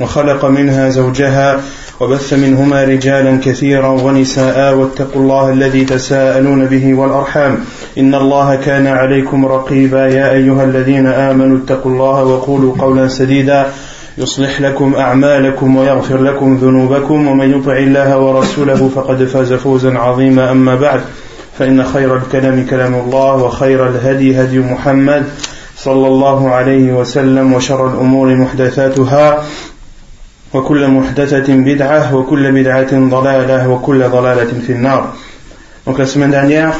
وخلق منها زوجها وبث منهما رجالا كثيرا ونساء واتقوا الله الذي تساءلون به والأرحام. إن الله كان عليكم رقيبا. يا أيها الذين آمنوا اتقوا الله وقولوا قولا سديدا. يصلح لكم أعمالكم ويغفر لكم ذنوبكم. ومن يطع الله ورسوله فقد فاز فوزا عظيما. أما بعد فإن خير الكلام كلام الله وخير الهدي هدي محمد صلى الله عليه وسلم وشر الأمور محدثاتها. وكل محدثة بدعة وكل بدعة ضلالة وكل ضلالة في النار Donc la semaine dernière,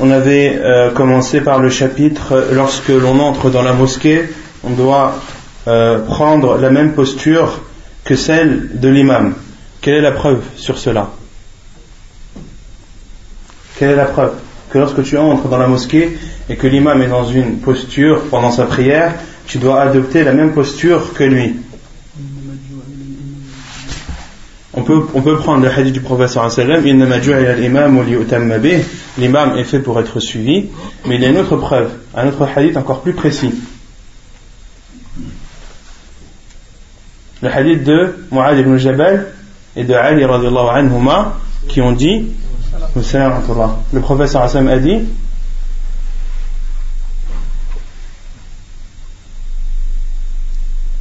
on avait euh, commencé par le chapitre lorsque l'on entre dans la mosquée, on doit euh, prendre la même posture que celle de l'imam. Quelle est la preuve sur cela Quelle est la preuve Que lorsque tu entres dans la mosquée et que l'imam est dans une posture pendant sa prière, tu dois adopter la même posture que lui. On peut, prendre le hadith du professeur l'imam est fait pour être suivi, mais il y a une autre preuve, un autre hadith encore plus précis. Le hadith de Mu'ad ibn Jabal et de Ali anhuma qui ont dit le professeur Hassan a dit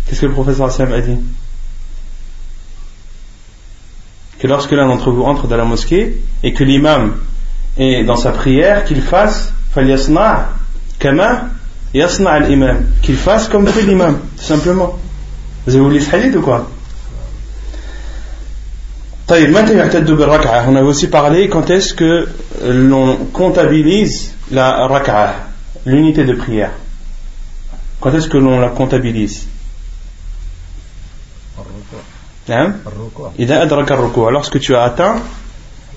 Qu'est-ce que le professeur Hassan a dit? Que lorsque l'un d'entre vous entre dans la mosquée et que l'imam est dans sa prière, qu'il fasse kama yasna al-imam, qu'il fasse comme fait l'imam, tout simplement. Vous avez oublié ce hadith ou quoi? On avait aussi parlé quand est-ce que l'on comptabilise la rak'ah, l'unité de prière? Quand est-ce que l'on la comptabilise? Lorsque tu as atteint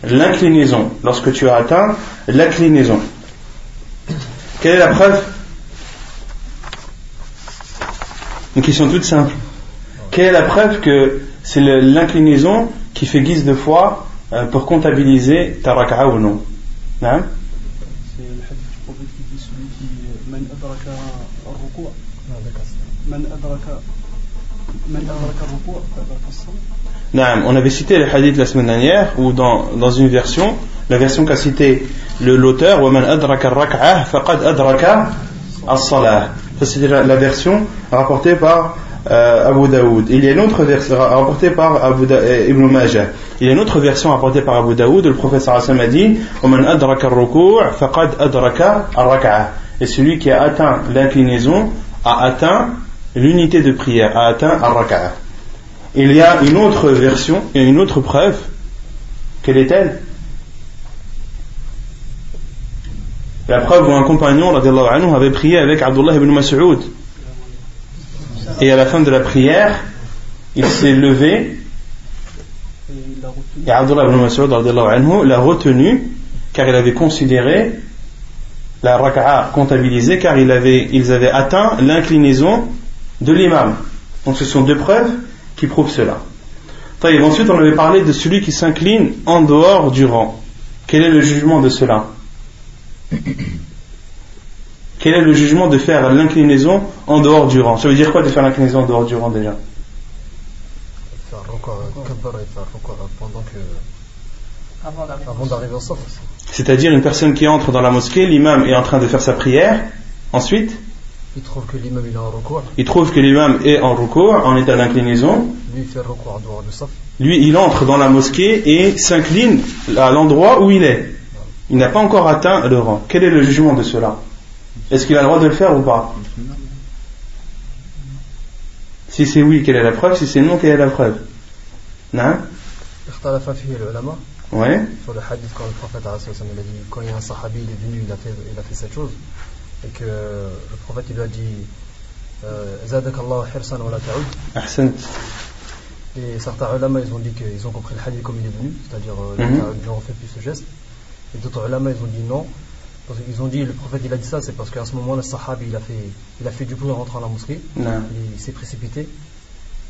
l'inclinaison. Lorsque tu as atteint l'inclinaison. Quelle est la preuve? Une question toute simple. Quelle est la preuve que c'est l'inclinaison qui fait guise de foi euh, pour comptabiliser ta raka'a ou non? Hein? C'est non, on avait cité les hadiths la semaine dernière ou dans, dans une version, la version qu'a cité l'auteur, Ça c'était la, la, version rapportée par euh, Abu Daoud. Il y a une autre version rapportée par Abu da, euh, Ibn Majah. Il y a une autre version rapportée par Abu Daoud. Le professeur Hassan a dit Et celui qui a atteint l'inclinaison a atteint l'unité de prière, a atteint al-rak'ah. Il y a une autre version, et une autre preuve. Quelle est-elle? La preuve où un compagnon anhu, avait prié avec Abdullah ibn Mas'ud et à la fin de la prière, il s'est levé et Abdullah ibn Mas'ud l'a retenu car il avait considéré la raka'a comptabilisée car ils avaient atteint l'inclinaison de l'imam. Donc ce sont deux preuves qui prouvent cela. ensuite, on avait parlé de celui qui s'incline en dehors du rang. Quel est le jugement de cela? Quel est le jugement de faire l'inclinaison en dehors du rang? Ça veut dire quoi de faire l'inclinaison en dehors du rang déjà? Au sof. C'est-à-dire une personne qui entre dans la mosquée, l'imam est en train de faire sa prière, ensuite il trouve que l'imam est en recours. Il trouve que l'imam est en recours, en état d'inclinaison. Lui, il fait recours. Lui, il entre dans la mosquée et s'incline à l'endroit où il est. Il n'a pas encore atteint le rang. Quel est le jugement de cela? Est-ce qu'il a le droit de le faire ou pas? Si c'est oui, quelle est la preuve? Si c'est non, quelle est la preuve? Non Ouais. Sur le hadith quand le prophète a dit quand il y a un sahabi il est venu il a fait, il a fait cette chose et que le prophète lui a dit euh, Zadakallah hirsan wa la ta'ud. Et certains ulama ils ont dit qu'ils ont compris le hadith comme il est venu, c'est-à-dire euh, mhm. ne refait plus ce geste. Et d'autres ulama ils ont dit non. Parce qu'ils ont dit, le prophète il a dit ça, c'est parce qu'à ce moment-là, le sahab il a fait, il a fait du bruit en rentrant à la mosquée. Il s'est précipité.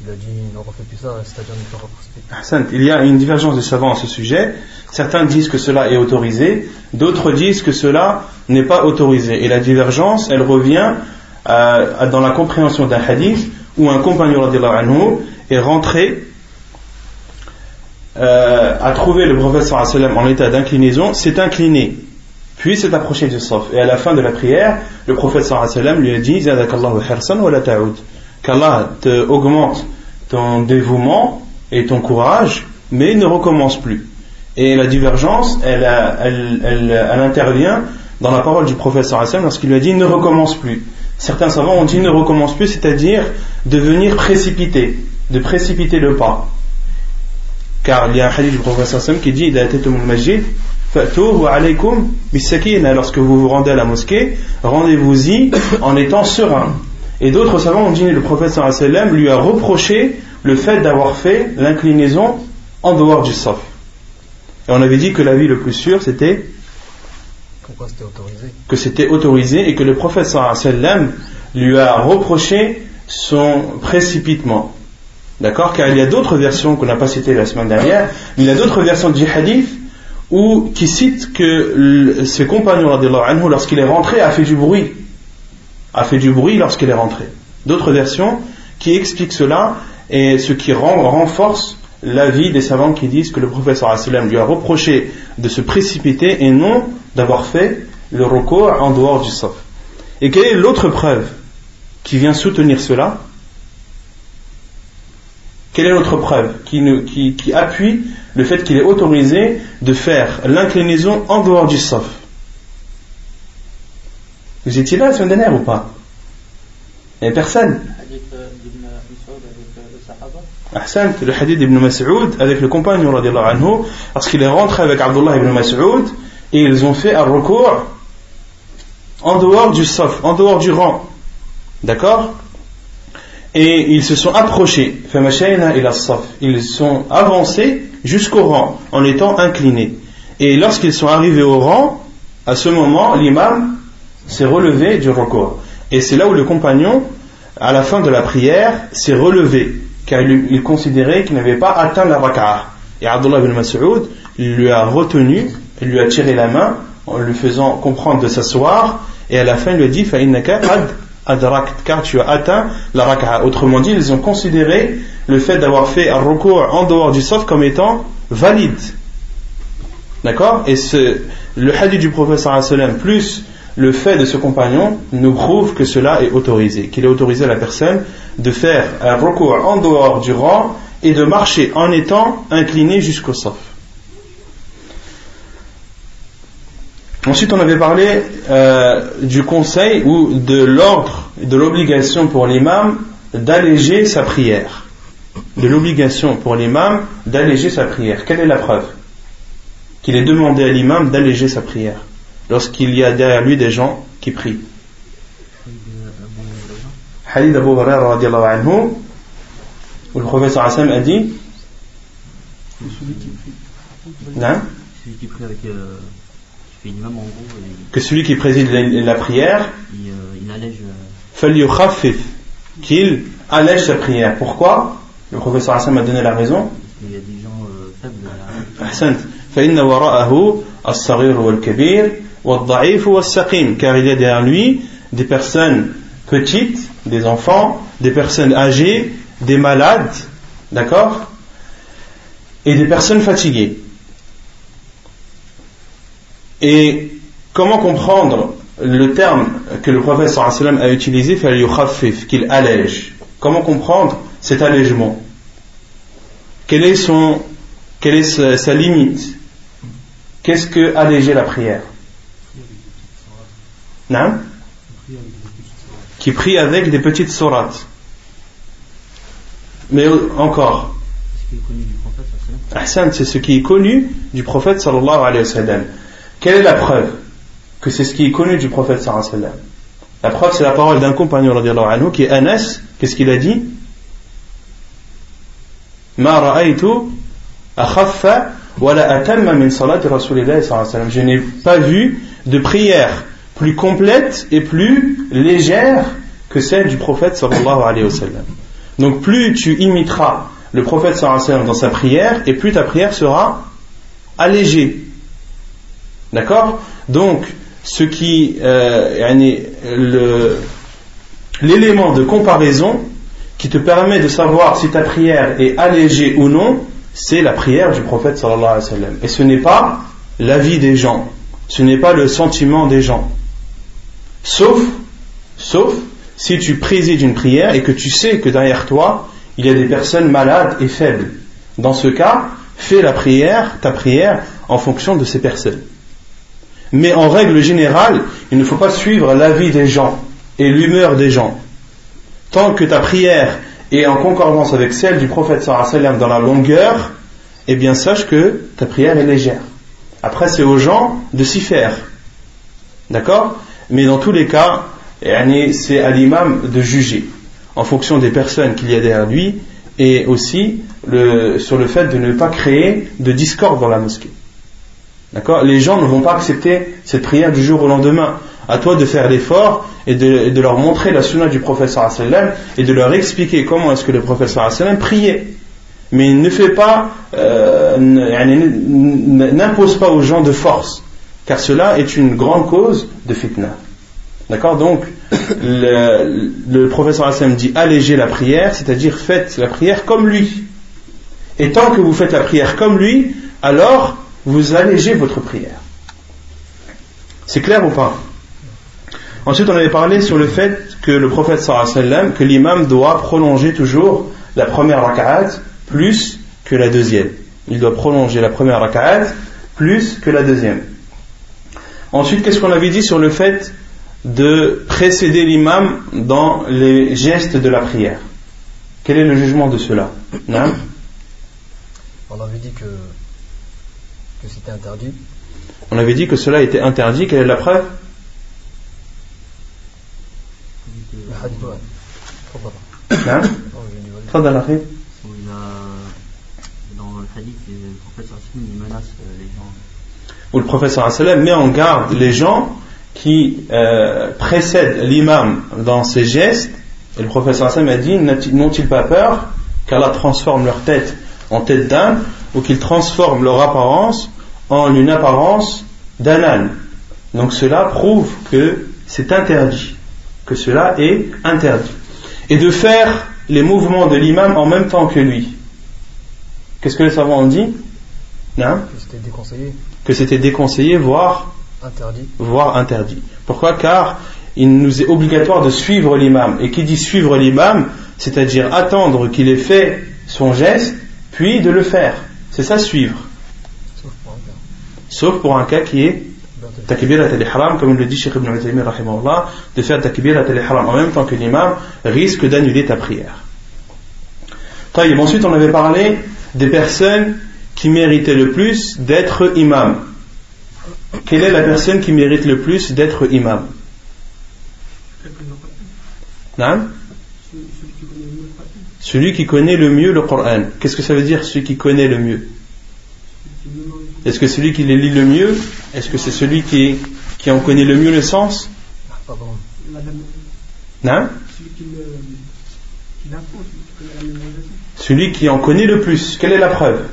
Il a dit ne refait plus ça, c'est-à-dire ne pas précipiter. Il y a une divergence de savants à ce sujet. Certains disent que cela est autorisé, d'autres disent que cela n'est pas autorisé. Et la divergence, elle revient euh, dans la compréhension d'un hadith où un compagnon anhu, est rentré, euh, a trouvé le prophète en état d'inclinaison, s'est incliné, puis s'est approché du saf. Et à la fin de la prière, le prophète lui a dit Qu'Allah te augmente ton dévouement et ton courage, mais ne recommence plus. Et la divergence, elle, intervient dans la parole du prophète lorsqu'il lui a dit ne recommence plus. Certains savants ont dit ne recommence plus, c'est-à-dire devenir précipité de précipiter le pas. Car il y a un hadith du prophète qui dit Lorsque vous vous rendez à la mosquée, rendez-vous-y en étant serein. Et d'autres savants ont dit le prophète lui a reproché le fait d'avoir fait l'inclinaison en dehors du saf. Et on avait dit que la vie le plus sûr c'était que c'était autorisé et que le prophète lui a reproché son précipitement. D'accord? Car il y a d'autres versions qu'on n'a pas citées la semaine dernière, il y a d'autres versions du hadith où, qui citent que ce compagnon, anhu, lorsqu'il est rentré, a fait du bruit. A fait du bruit lorsqu'il est rentré. D'autres versions qui expliquent cela et ce qui renforce l'avis des savants qui disent que le professeur lui a reproché de se précipiter et non d'avoir fait le recours en dehors du saf. Et quelle est l'autre preuve qui vient soutenir cela? Quelle est notre preuve qui, appuie le fait qu'il est autorisé de faire l'inclinaison en dehors du saf? Vous étiez là la semaine dernière ou pas? Il n'y a personne. Le hadith d'Ibn Mas'ud avec le compagnon anhu, lorsqu'il est rentré avec Abdullah ibn Mas'ud et ils ont fait un recours en dehors du saf, en dehors du rang. D'accord? Et ils se sont approchés, ils sont avancés jusqu'au rang en étant inclinés. Et lorsqu'ils sont arrivés au rang, à ce moment, l'imam s'est relevé du recours. Et c'est là où le compagnon, à la fin de la prière, s'est relevé, car il, considérait qu'il n'avait pas atteint la raka'a. Et Abdullah ibn Mas'ud lui a retenu, lui a tiré la main en lui faisant comprendre de s'asseoir, et à la fin il lui a dit car tu as atteint la raka'a. Autrement dit, ils ont considéré le fait d'avoir fait un recours en dehors du sof comme étant valide. D'accord? Et ce, le hadith du professeur plus le fait de ce compagnon nous prouve que cela est autorisé, qu'il est autorisé à la personne de faire un recours en dehors du rang et de marcher en étant incliné jusqu'au sof. Ensuite, on avait parlé euh, du conseil ou de l'ordre, de l'obligation pour l'imam d'alléger sa prière. De l'obligation pour l'imam d'alléger sa prière. Quelle est la preuve Qu'il est demandé à l'imam d'alléger sa prière? Lorsqu'il y a derrière lui des gens qui prient. Hadith Abu Hurairah anhu, où le professeur Hassan a dit Celui qui prie avec. Euh, que celui qui préside la, prière, il, euh, allège. Euh, qu'il allège sa prière. Pourquoi? Le professeur Hassan m'a donné la raison. Il y a des gens faibles. Car il y a derrière lui des personnes petites, des enfants, des personnes âgées, des malades, d'accord Et des personnes fatiguées. Et comment comprendre le terme que le prophète a utilisé, qu'il allège? Comment comprendre cet allègement? Quelle est, son, quelle est sa, limite? Qu'est-ce que alléger la prière? Non Qui prie avec des petites sourates. Mais encore. Ahsan, c'est ce qui est connu du prophète sallallahu alayhi wa sallam. Quelle est la preuve que c'est ce qui est connu du prophète sallallahu alayhi wa sallam? La preuve, c'est la parole d'un compagnon anhu, qui est Anas. Qu'est-ce qu'il a dit? Ma ra'aytu akhaffa wa la atamma min salati rasulillahi sallallahu alayhi wa sallam. Je n'ai pas vu de prière plus complète et plus légère que celle du prophète sallallahu alayhi wa sallam. Donc plus tu imiteras le prophète sallallahu alayhi wa sallam dans sa prière et plus ta prière sera allégée. D'accord? Donc ce qui euh, l'élément de comparaison qui te permet de savoir si ta prière est allégée ou non, c'est la prière du prophète sallallahu alayhi wa sallam. Et ce n'est pas l'avis des gens, ce n'est pas le sentiment des gens. Sauf, sauf si tu présides une prière et que tu sais que derrière toi, il y a des personnes malades et faibles. Dans ce cas, fais la prière, ta prière, en fonction de ces personnes. Mais en règle générale, il ne faut pas suivre l'avis des gens et l'humeur des gens. Tant que ta prière est en concordance avec celle du prophète sallam dans la longueur, eh bien sache que ta prière est légère. Après, c'est aux gens de s'y faire. D'accord? Mais dans tous les cas, c'est à l'imam de juger en fonction des personnes qu'il y a derrière lui et aussi sur le fait de ne pas créer de discorde dans la mosquée. D'accord? Les gens ne vont pas accepter cette prière du jour au lendemain. À toi de faire l'effort et de, leur montrer la sunna du professeur sallam et de leur expliquer comment est-ce que le professeur sallam priait. Mais ne fait pas, euh, n'impose pas aux gens de force, car cela est une grande cause de fitna. D'accord Donc, le, le professeur Hassan dit allégez la prière, c'est-à-dire faites la prière comme lui. Et tant que vous faites la prière comme lui, alors vous allégez votre prière. C'est clair ou pas Ensuite, on avait parlé sur le fait que le prophète sallam, que l'imam doit prolonger toujours la première raka'at plus que la deuxième. Il doit prolonger la première raka'at plus que la deuxième. Ensuite, qu'est-ce qu'on avait dit sur le fait de précéder l'imam dans les gestes de la prière? Quel est le jugement de cela? Non On avait dit que, que c'était interdit. On avait dit que cela était interdit. Quelle est la preuve? Le hadith, Dans le hadith, le professeur menace euh, les gens. Où le professeur met en garde les gens qui euh, précèdent l'imam dans ses gestes, et le professeur a dit n'ont-ils pas peur qu'Allah transforme leur tête en tête d'âne ou qu'ils transforment leur apparence en une apparence d'un âne? Donc cela prouve que c'est interdit, que cela est interdit. Et de faire les mouvements de l'imam en même temps que lui. Qu'est-ce que les savants ont dit? Non? C'était déconseillé. Que c'était déconseillé, voire Interdit. Voire interdit. Pourquoi? Car il nous est obligatoire de suivre l'imam. Et qui dit suivre l'imam, c'est-à-dire attendre qu'il ait fait son geste, puis de le faire. C'est ça suivre. Sauf pour un cas. qui est takbirat al-ihram, comme le dit Sheikh Ibn Uthaymin de faire takbirat al-ihram en même temps que l'imam risque d'annuler ta prière. Ensuite, on avait parlé des personnes qui méritaient le plus d'être imam. Quelle est la personne qui mérite le plus d'être imam? Celui qui connaît le mieux le Coran. Qu'est-ce que ça veut dire celui qui connaît le mieux? Est-ce que celui qui les lit le mieux Est-ce que c'est celui qui, qui en connaît le mieux le sens? Non Celui qui en connaît le plus. Quelle est la preuve?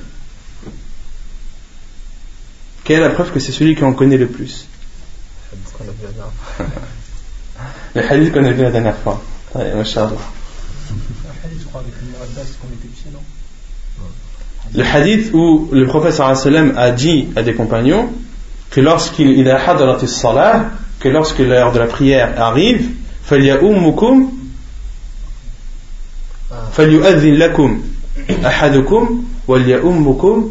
quelle est la preuve que c'est celui qui en connaît le plus Le hadith qu'on a vu la dernière fois. Le hadith où le professeur a dit à des compagnons que lorsqu'il a hadrat salah, que lorsque l'heure de la prière arrive, فَلْيَأُمُّكُمْ فَلْيُؤَذِّنْ لَكُمْ أَحَدُكُمْ وَلْيَأُمُّكُمْ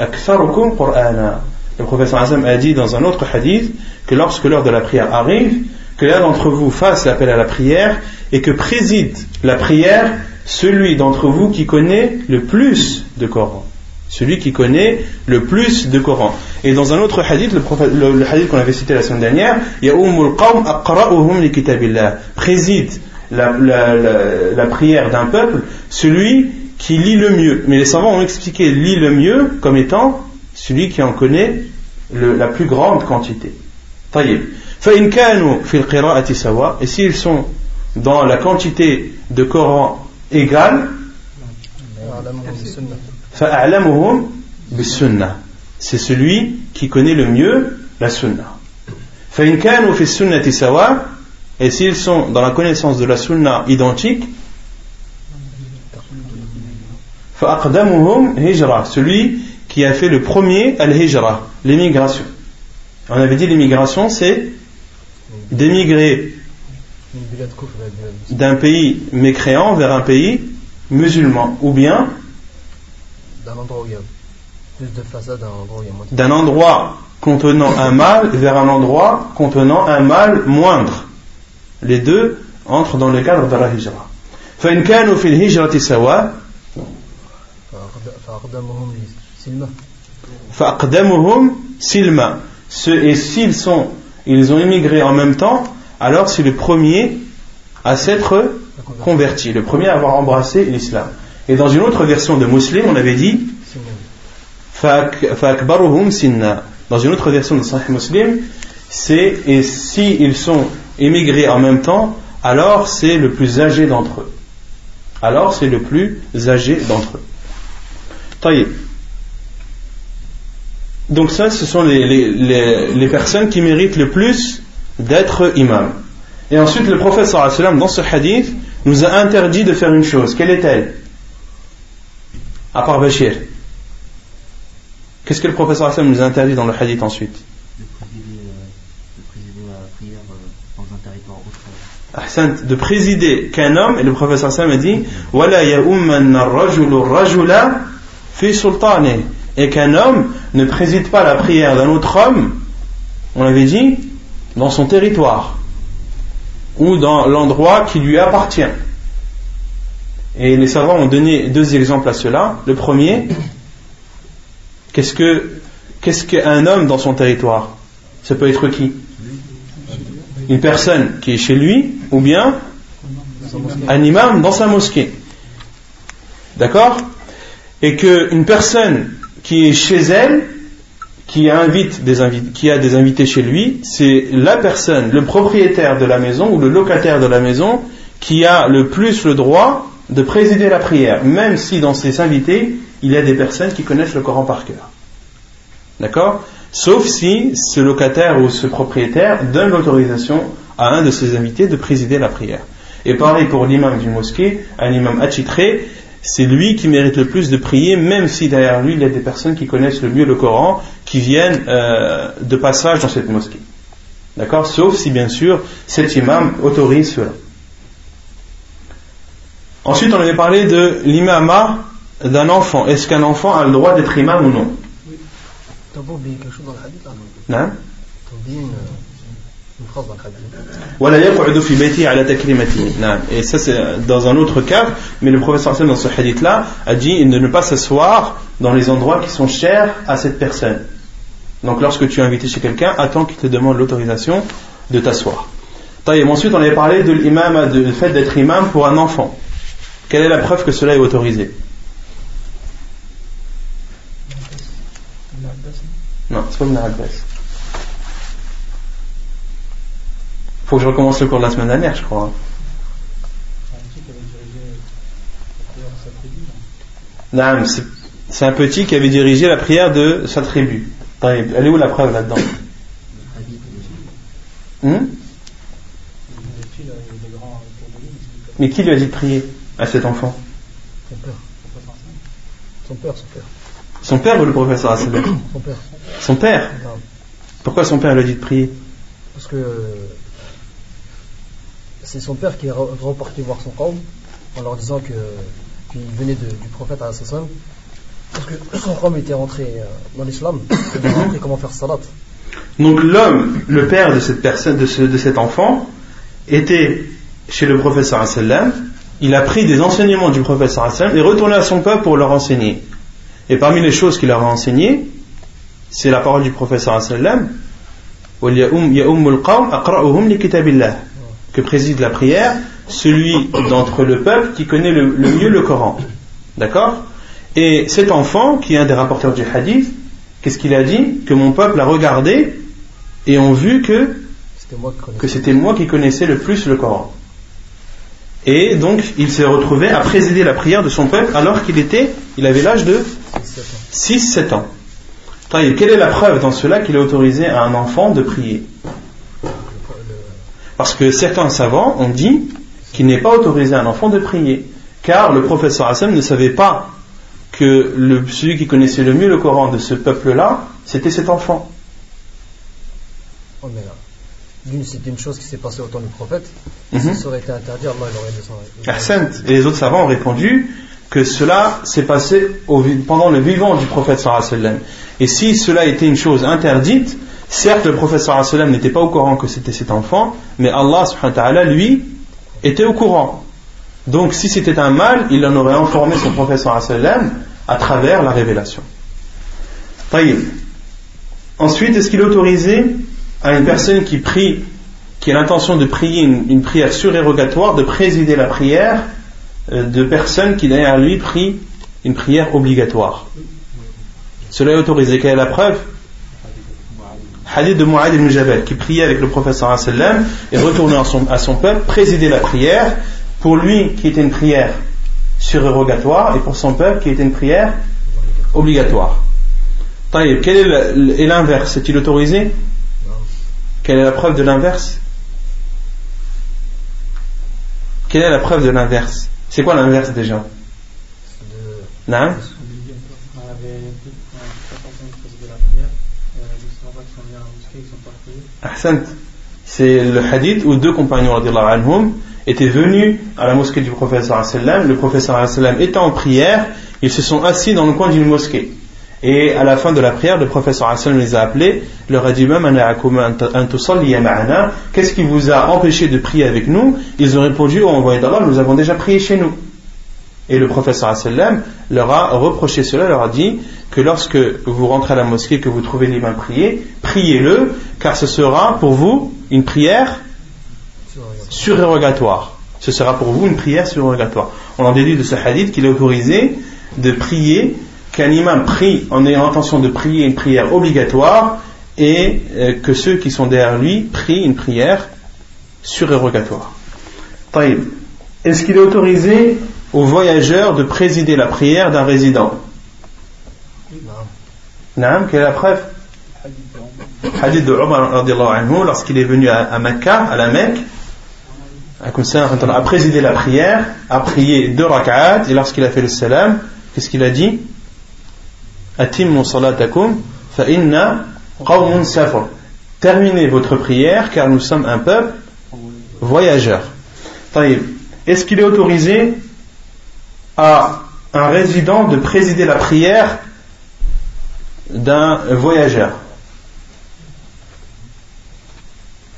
أَكْثَرُكُمْ قُرْآنًا le professeur Azam a dit dans un autre hadith que lorsque l'heure de la prière arrive, que l'un d'entre vous fasse l'appel à la prière et que préside la prière celui d'entre vous qui connaît le plus de Coran. Celui qui connaît le plus de Coran. Et dans un autre hadith, le, hadith qu'on avait cité la semaine dernière, il y a préside la, la prière d'un peuple, celui qui lit le mieux. Mais les savants ont expliqué lit le mieux comme étant celui qui en connaît la plus grande quantité. Et s'ils sont dans la quantité de Coran égale, c'est celui qui connaît le mieux la sunnah. Et s'ils sont dans la connaissance de la sunna identique, celui qui a fait le premier al-hijra, l'émigration. On avait dit l'émigration, c'est d'émigrer d'un pays mécréant vers un pays musulman, ou bien d'un endroit contenant un mal vers un endroit contenant un mal moindre. Les deux entrent dans le cadre de la hijra. Silma. Et s'ils sont, ils ont immigré en même temps, alors c'est le premier à s'être converti, le premier à avoir embrassé l'islam. Et dans une autre version de Muslim, on avait dit sinna. Dans une autre version de Sahih Muslim, c'est et si sont émigrés en même temps, alors c'est le plus âgé d'entre eux. Alors c'est le plus âgé d'entre eux. Donc ça, ce sont les, personnes qui méritent le plus d'être imam. Et ensuite, le prophète sallam, dans ce hadith, nous a interdit de faire une chose. Quelle est-elle À part Bashir. Qu'est-ce que le prophète sallam nous a interdit dans le hadith ensuite? De présider, de présider qu'un homme, et le prophète sallam a dit, Wala rajula fi sultane et qu'un homme ne préside pas la prière d'un autre homme, on l'avait dit, dans son territoire ou dans l'endroit qui lui appartient. Et les savants ont donné deux exemples à cela. Le premier, qu'est-ce que qu'est-ce qu'un homme dans son territoire? Ça peut être qui? Une personne qui est chez lui ou bien un imam dans sa mosquée. D'accord? Et qu'une personne qui est chez elle, qui, invite des qui a des invités chez lui, c'est la personne, le propriétaire de la maison ou le locataire de la maison qui a le plus le droit de présider la prière, même si dans ses invités, il y a des personnes qui connaissent le Coran par cœur. D'accord? Sauf si ce locataire ou ce propriétaire donne l'autorisation à un de ses invités de présider la prière. Et pareil pour l'imam du mosquée, un imam attitré, c'est lui qui mérite le plus de prier, même si derrière lui il y a des personnes qui connaissent le mieux le Coran, qui viennent euh, de passage dans cette mosquée. D'accord? Sauf si bien sûr cet imam autorise cela. Ensuite, on avait parlé de l'imama d'un enfant. Est-ce qu'un enfant a le droit d'être imam ou non? Oui. T'as pas oublié quelque chose dans le hadith là? Non T'as oublié une. Et ça c'est dans un autre cas, mais le professeur dans ce hadith là a dit de ne pas s'asseoir dans les endroits qui sont chers à cette personne. Donc lorsque tu es invité chez quelqu'un, attends qu'il te demande l'autorisation de t'asseoir. Ensuite on avait parlé de l'imam, du fait d'être imam pour un enfant. Quelle est la preuve que cela est autorisé? Non, c'est pas une faut que je recommence le cours de la semaine dernière, je crois. c'est un petit qui avait dirigé la prière de sa tribu. Elle est où la preuve là-dedans hmm Mais qui lui a dit de prier à cet enfant? Son père. Son père, son père. Son père ou le professeur Son père? Son père Pourquoi son père lui a dit de prier? Parce que c'est son père qui est reparti voir son camp en leur disant qu'il venait du prophète à parce que son camp était rentré euh, dans l'islam et comment faire salat. Donc l'homme, le père de cette personne, de, cet enfant, était chez le prophète sallam, il a pris des enseignements du prophète sallam et retourné à son peuple pour leur enseigner. Et parmi les choses qu'il leur a enseignées, c'est la parole du prophète sallam, que préside la prière celui d'entre le peuple qui connaît le, mieux le Coran. D'accord? Et cet enfant, qui est un des rapporteurs du hadith, qu'est-ce qu'il a dit? Que mon peuple a regardé et ont vu que que c'était moi qui connaissais le plus le Coran. Et donc, il s'est retrouvé à présider la prière de son peuple alors qu'il était, il avait l'âge de 6-7 ans. Quelle est la preuve dans cela qu'il a autorisé à un enfant de prier? Parce que certains savants ont dit qu'il n'est pas autorisé à un enfant de prier, car le professeur Hassan ne savait pas que le, celui qui connaissait le mieux le Coran de ce peuple-là, c'était cet enfant. Oh, d'une, c'est une chose qui s'est passée au temps du prophète. Si mhm. ça aurait été interdit, Allah aurait descendu. Et les autres savants ont répondu que cela s'est passé pendant le vivant du prophète sallam. Et si cela était une chose interdite, certes le prophète sallam n'était pas au courant que c'était cet enfant, mais Allah subhanahu lui était au courant. Donc si c'était un mal, il en aurait informé son prophète sallam à travers la révélation. Ensuite, est-ce qu'il est autorisé à une personne qui prie, qui a l'intention de prier une, prière surérogatoire, de présider la prière euh, de personnes qui derrière lui prient une prière obligatoire? Cela est autorisé. Quelle est la preuve? Hadith de Mu'ad ibn Jabal qui priait avec le professeur sallam et retournait à son, à son peuple, présider la prière. Pour lui qui était une prière surérogatoire et pour son peuple qui était une prière obligatoire. Quel est l'inverse? Est-il autorisé? Quelle est la preuve de l'inverse? Quelle est la preuve de l'inverse? C'est quoi l'inverse déjà? Non C'est le hadith où deux compagnons anhum, étaient venus à la mosquée du professeur le professeur étant en prière, ils se sont assis dans le coin d'une mosquée. Et à la fin de la prière, le professeur Hassan les a appelés, leur a dit Qu'est-ce qui vous a empêché de prier avec nous? Ils ont répondu Oh envoyé d'Allah, nous avons déjà prié chez nous. Et le professeur Hassan leur a reproché cela, leur a dit que lorsque vous rentrez à la mosquée, que vous trouvez l'imam prier, priez-le, car ce sera pour vous une prière surérogatoire. Ce sera pour vous une prière surérogatoire. On en déduit de ce hadith qu'il est autorisé de prier qu'un imam prie en ayant l'intention de prier une prière obligatoire et euh, que ceux qui sont derrière lui prient une prière surérogatoire. Est-ce qu'il est autorisé aux voyageurs de présider la prière d'un résident Non. Quelle est la preuve? Hadith de Omar lorsqu'il est venu à, à à la Mecque, a présidé la prière, a prié deux rak'at, et lorsqu'il a fait le salam, qu'est-ce qu'il a dit? Terminez votre prière car nous sommes un peuple voyageur. Est-ce qu'il est autorisé à un résident de présider la prière d'un voyageur.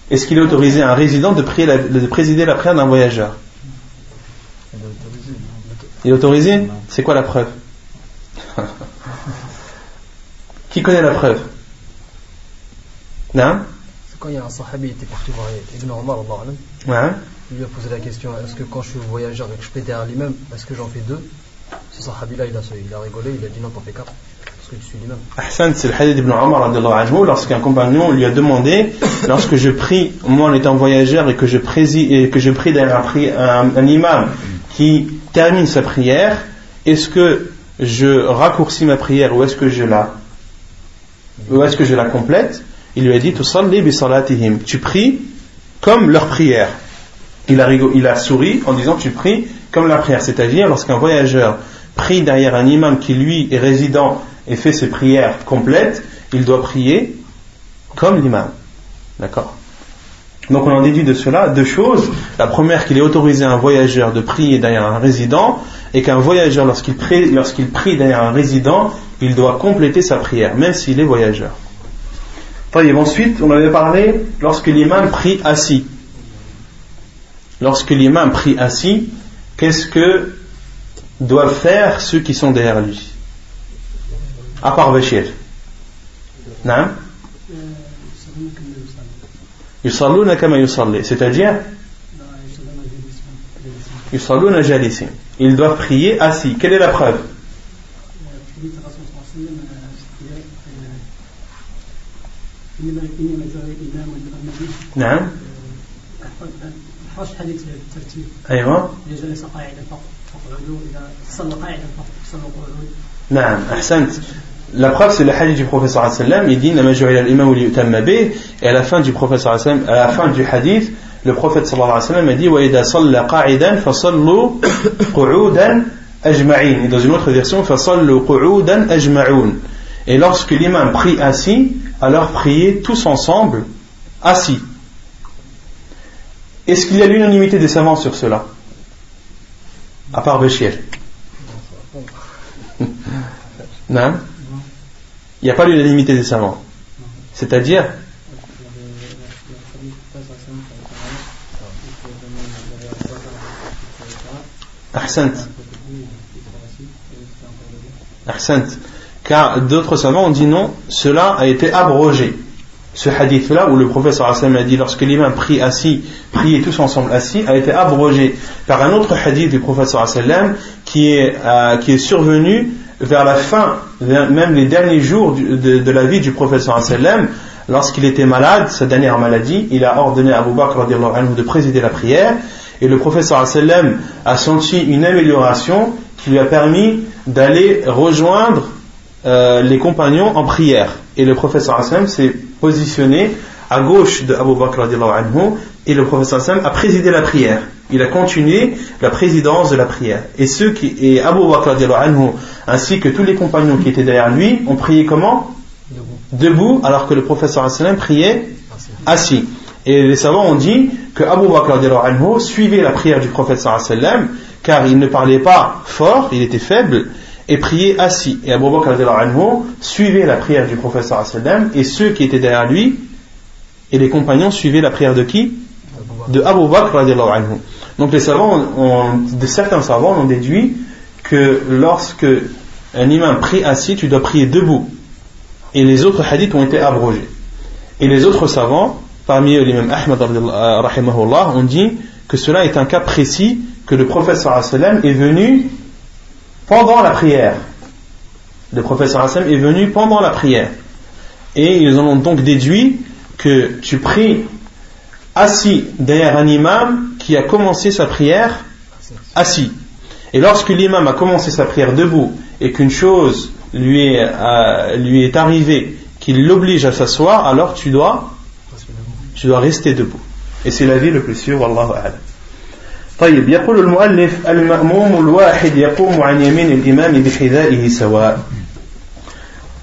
Est-ce qu'il est autorisé à un résident de, de présider la prière d'un voyageur? Il est autorisé? C'est quoi la preuve? Qui connaît la preuve? Non? Quand il y a un sahabi qui était parti voir Ibn Omar, ouais. il lui a posé la question est-ce que quand je suis voyageur et que je prie derrière l'imam, est-ce que j'en fais deux? Ce sahabi-là, il a, il a rigolé, il a dit non, t'en fais quatre. Parce que tu suis l'imam. Ahsan, c'est le hadith d'Ibn Omar, lorsqu'un compagnon lui a demandé lorsque je prie, moi en étant voyageur et que je, et que je prie derrière un, imam qui termine sa prière, est-ce que je raccourcis ma prière ou est-ce que je la où est-ce que je la complète? Il lui a dit Tu pries comme leur prière. Il a, souri en disant Tu pries comme la prière. C'est-à-dire, lorsqu'un voyageur prie derrière un imam qui lui est résident et fait ses prières complètes, il doit prier comme l'imam. D'accord? Donc on en déduit de cela deux choses. La première, qu'il est autorisé à un voyageur de prier derrière un résident, et qu'un voyageur, lorsqu'il prie, lorsqu'il prie derrière un résident, il doit compléter sa prière, même s'il est voyageur. Ensuite, on avait parlé lorsque l'imam prie assis. Lorsque l'imam prie assis, qu'est-ce que doivent faire ceux qui sont derrière lui? À part Bachir. Non c'est-à-dire? Ils doivent prier assis. Quelle est la preuve? نعم حديث الترتيب ايوه جلس قاعدا فاقعدوا اذا صلى قاعدا فصلوا قعود نعم احسنت La preuve, c'est le hadith du professeur sallam. Il dit Et à la fin du professeur sallam, à la fin du hadith, le prophète sallallahu alayhi wa sallam a dit وَإِذَا صَلَّ قَاعِدًا فَصَلُّوا قُعُودًا أَجْمَعِينَ Et dans une autre version, فَصَلُّوا قُعُودًا أَجْمَعُونَ Et lorsque l'imam prie assis, alors priez tous ensemble assis. Est-ce qu'il y a l'unanimité des savants sur cela? À part Béchir. non? Il n'y a pas l'unanimité des savants. C'est-à-dire? Car d'autres savants ont dit non, cela a été abrogé ce hadith-là, où le professeur a dit lorsque l'imam prie assis, priez tous ensemble assis, a été abrogé par un autre hadith du professeur qui est, euh, qui est survenu vers la fin, même les derniers jours de, la vie du professeur lorsqu'il était malade, sa dernière maladie, il a ordonné à Abu Bakr de présider la prière, et le professeur a senti une amélioration qui lui a permis d'aller rejoindre euh, les compagnons en prière. Et le professeur s'est positionné à gauche de Abu Bakr anhu, et le professeur Hassan a présidé la prière. Il a continué la présidence de la prière. Et ceux qui, et Abu Bakr anhu, ainsi que tous les compagnons qui étaient derrière lui, ont prié comment? Debout, alors que le professeur Hassan priait assis. Et les savants ont dit que Abu Bakr anhu suivait la prière du professeur sallam car il ne parlait pas fort, il était faible, et priait assis. Et Abu Bakr suivait la prière du professeur sallam et ceux qui étaient derrière lui et les compagnons suivaient la prière de qui? De Abu Bakr. Donc les savants, ont, de certains savants ont déduit que lorsque un imam prie assis, tu dois prier debout. Et les autres hadiths ont été abrogés. Et les autres savants, parmi eux l'imam Ahmad ont dit que cela est un cas précis que le professeur est venu pendant la prière. Le professeur est venu pendant la prière. Et ils en ont donc déduit que tu pries assis derrière un imam qui a commencé sa prière assis. Et lorsque l'imam a commencé sa prière debout et qu'une chose lui est, euh, lui est arrivée qui l'oblige à s'asseoir, alors tu dois, tu dois rester debout. Et c'est la vie le plus sûr, Wallahu a'lam. طيب يقول المؤلف المأموم الواحد يقوم عن يمين الإمام بحذائه سواء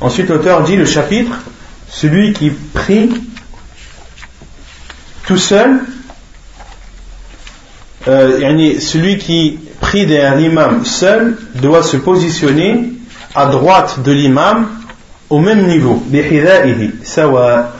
Ensuite l'auteur dit le chapitre celui qui prie tout seul euh, يعني celui qui prie derrière l'imam seul doit se positionner à droite de l'imam au même niveau بحذائه سواء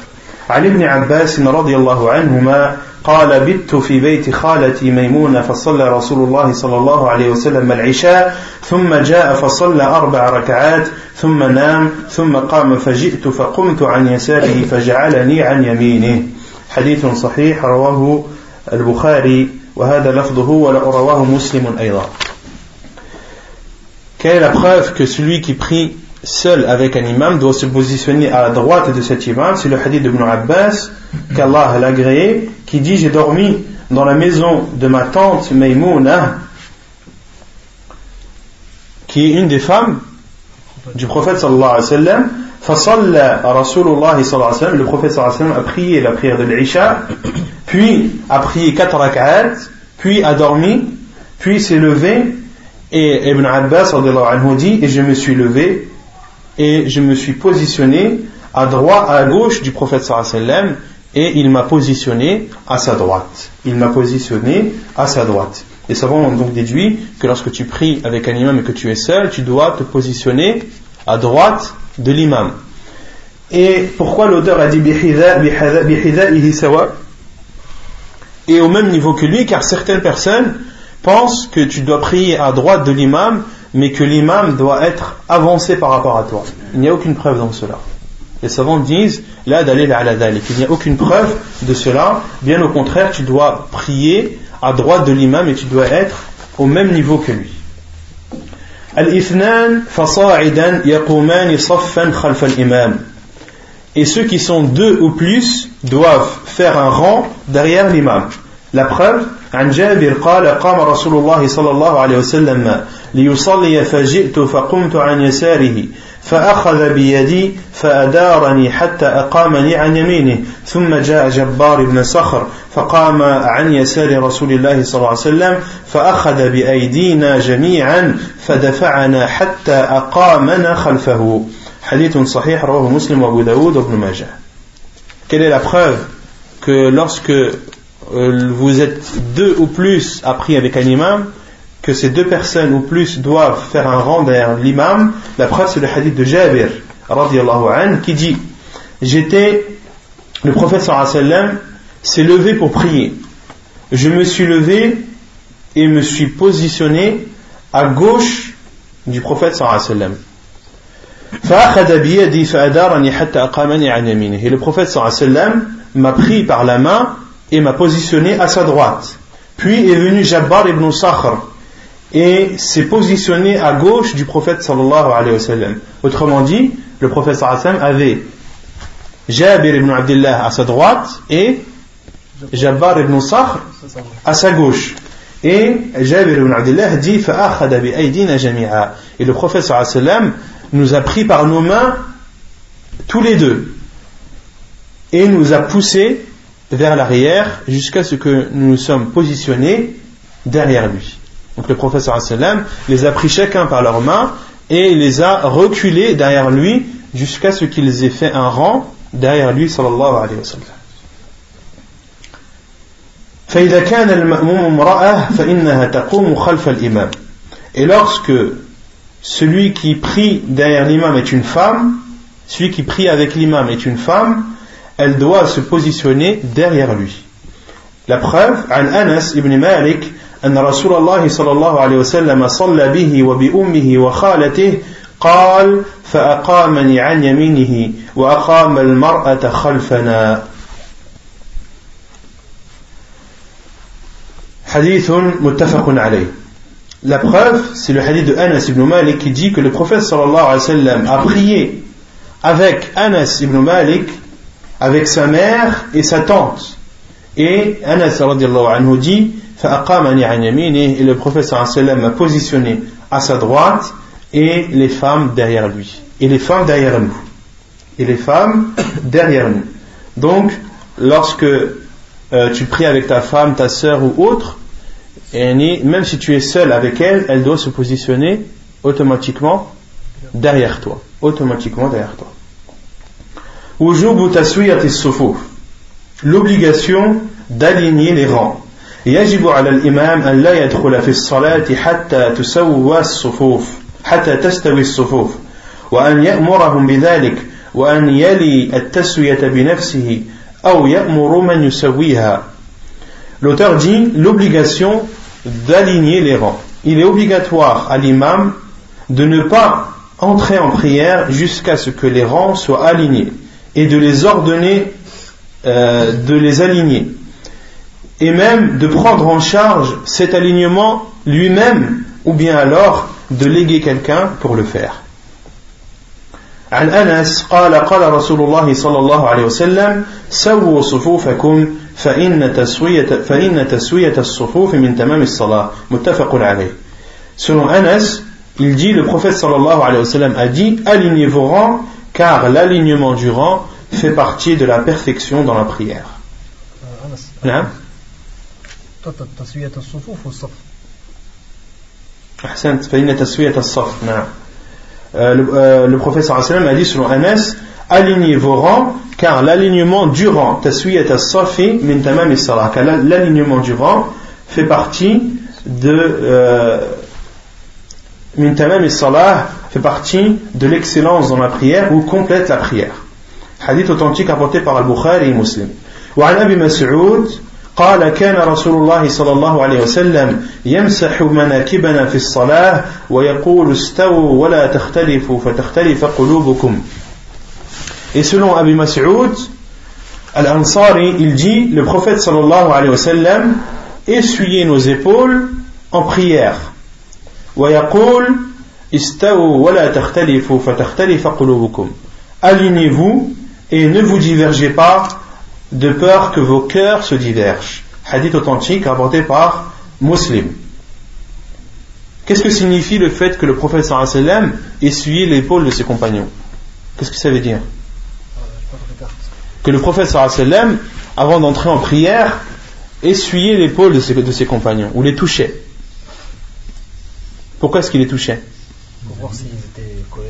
عن ابن عباس رضي الله عنهما قال بت في بيت خالتي ميمونة فصلى رسول الله صلى الله عليه وسلم العشاء ثم جاء فصلى أربع ركعات ثم نام ثم قام فجئت فقمت عن يساره فجعلني عن يمينه. حديث صحيح رواه البخاري وهذا لفظه ورواه مسلم أيضا. Quelle la preuve que celui qui prie seul avec un imam doit se positionner à la droite de cet imam. C'est le hadith d'Ibn Abbas, qu'Allah l'agréé, qui dit J'ai dormi dans la maison de ma tante Maymouna, qui est une des femmes du prophète sallallahu alayhi wa sallam. Fasalla Rasulullah sallallahu alayhi wa le prophète sallallahu alayhi wa sallam a prié la prière de l'Isha, puis a prié quatre rak'at, puis a dormi, puis s'est levé. Et Ibn Abbas dit Et je me suis levé et je me suis positionné à droite à gauche du prophète sallam et il m'a positionné à sa droite. Il m'a positionné à sa droite. Les savants ont donc déduit que lorsque tu pries avec un imam et que tu es seul, tu dois te positionner à droite de l'imam. Et pourquoi l'auteur a dit et au même niveau que lui, car certaines personnes pensent que tu dois prier à droite de l'imam, mais que l'imam doit être avancé par rapport à toi. Il n'y a aucune preuve dans cela. Les savants disent là d'aller à la Il n'y a aucune preuve de cela. Bien au contraire, tu dois prier à droite de l'imam et tu dois être au même niveau que lui. Al-Ithnan fasa'idan yaquman saffan khalf al-imam. Et ceux qui sont deux ou plus doivent faire un rang derrière l'imam. La preuve, عن جابر قال قام رسول الله صلى الله عليه وسلم ليصلي فجئت فقمت عن يساره فأخذ بيدي فأدارني حتى أقامني عن يمينه ثم جاء جبار بن صخر فقام عن يسار رسول الله صلى الله عليه وسلم فأخذ بأيدينا جميعا فدفعنا حتى أقامنا خلفه. حديث صحيح رواه مسلم وأبو داود وابن ماجه. Quelle est la preuve que lorsque euh, vous êtes deux ou plus appris avec un imam, que ces deux personnes ou plus doivent faire un rang derrière l'imam, la preuve c'est le hadith de Jabir anhu, qui dit J'étais, le prophète sallam s'est levé pour prier. Je me suis levé et me suis positionné à gauche du prophète sallam. Et le prophète sallam m'a pris par la main et m'a positionné à sa droite. Puis est venu Jabbar ibn Sakhr et s'est positionné à gauche du prophète sallallahu alayhi wa sallam. Autrement dit, le prophète sallallahu alayhi wa sallam avait Jabir ibn Abdullah à sa droite et Jabbar ibn Sakhr à sa gauche. Et Jabir ibn Abdullah dit Et le prophète sallallahu alayhi wa sallam nous a pris par nos mains tous les deux et nous a poussés vers l'arrière jusqu'à ce que nous nous sommes positionnés derrière lui. Donc le professeur sallam les a pris chacun par leurs mains et les a reculés derrière lui jusqu'à ce qu'ils aient fait un rang derrière lui sallallahu alayhi wa sallam. Et lorsque celui qui prie derrière l'imam est une femme, celui qui prie avec l'imam est une femme, elle doit se positionner derrière lui. La preuve, عن Anas ibn Malik أن رسول الله صلى الله عليه وسلم صلى به وبأمه وخالته قال فأقامني عن يمينه وأقام المرأة خلفنا حديث متفق عليه La preuve, c'est le hadith de Anas ibn Malik qui dit que le prophète sallallahu alayhi wa sallam a prié avec Anas ibn Malik, avec sa mère et sa tante. Et Anas radiallahu anhu dit et le prophète m'a positionné à sa droite et les femmes derrière lui. Et les femmes derrière nous. Et les femmes derrière nous. Donc, lorsque euh, tu pries avec ta femme, ta soeur ou autre, même si tu es seul avec elle, elle doit se positionner automatiquement derrière toi. Automatiquement derrière toi. L'obligation d'aligner les rangs. يجب على الإمام أن لا يدخل في الصلاة حتى تسوى الصفوف حتى تستوي الصفوف وأن يأمرهم بذلك وأن يلي التسوية بنفسه أو يأمر من يسويها L'auteur dit l'obligation d'aligner les rangs. Il est obligatoire à l'imam de ne pas entrer en prière jusqu'à ce que les rangs soient alignés et de les ordonner euh, de les aligner et même de prendre en charge cet alignement lui-même ou bien alors de léguer quelqu'un pour le faire. عن أنس قال قال رسول الله صلى الله عليه وسلم سووا صفوفكم فإن تسوية فإن تسوية الصفوف من تمام الصلاة متفق عليه. Selon Anas, il dit le prophète sallallahu alayhi wa sallam a dit alignez vos rangs car l'alignement du rang fait partie de la perfection dans la prière. Euh, Anas. تسوية الصفوف والصف أحسنت فإن تسوية الصف نعم le professeur sallam a dit selon Anas alignez vos rangs car l'alignement du rang taswiyat as-safi min tamam as-salah car l'alignement du rang fait partie de min tamam as-salah fait partie de l'excellence dans la prière ou complète la prière hadith authentique apporté par Al-Bukhari et Muslim وعن أبي مسعود قال كان رسول الله صلى الله عليه وسلم يمسح مناكبنا في الصلاة ويقول استووا ولا تختلفوا فتختلف قلوبكم Et selon Abu Mas'ud, Al-Ansari, il dit, le prophète sallallahu alayhi wa sallam essuyait nos épaules en prière. Alignez-vous et ne vous divergez pas de peur que vos cœurs se divergent. Hadith authentique rapporté par Muslim. Qu'est-ce que signifie le fait que le prophète sallam essuyait l'épaule de ses compagnons? Qu'est-ce que ça veut dire? Que le prophète sallam, avant d'entrer en prière, essuyait l'épaule de ses, de ses compagnons, ou les touchait. Pourquoi est-ce qu'il les touchait? Pour voir s'ils étaient collés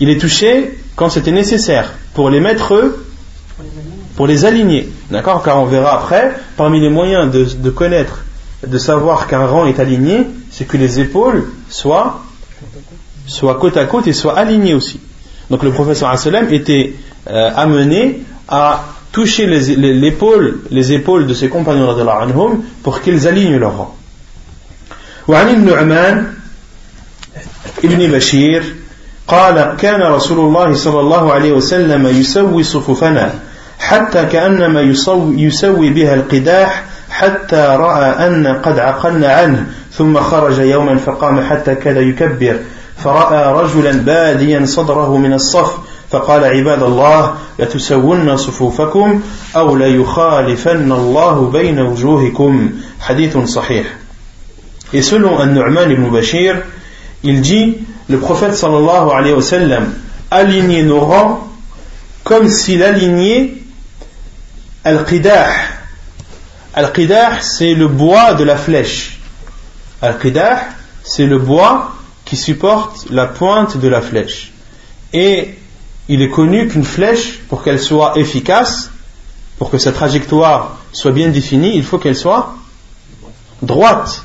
Il les touchait quand c'était nécessaire, pour les mettre, pour les aligner. D'accord Car on verra après, parmi les moyens de, de connaître, de savoir qu'un rang est aligné, c'est que les épaules soient, soient côte à côte et soient alignées aussi. Donc le professeur sallam était euh, amené à toucher les, les, l'épaule, les épaules de ses compagnons anhum, pour qu'ils alignent leur rang. وعن النعمان ابن بشير قال كان رسول الله صلى الله عليه وسلم يسوي صفوفنا حتى كأنما يسوي, يسوي بها القداح حتى رأى أن قد عقلنا عنه ثم خرج يوما فقام حتى كاد يكبر فرأى رجلا باديا صدره من الصف فقال عباد الله لتسون صفوفكم أو ليخالفن الله بين وجوهكم؟ حديث صحيح. Et selon An-Nu'man ibn Bashir, il dit, le prophète sallallahu alayhi wa sallam rangs comme s'il alignait Al-Qidah. Al-Qidah, c'est le bois de la flèche. Al-Qidah, c'est le bois qui supporte la pointe de la flèche. Et il est connu qu'une flèche, pour qu'elle soit efficace, pour que sa trajectoire soit bien définie, il faut qu'elle soit droite.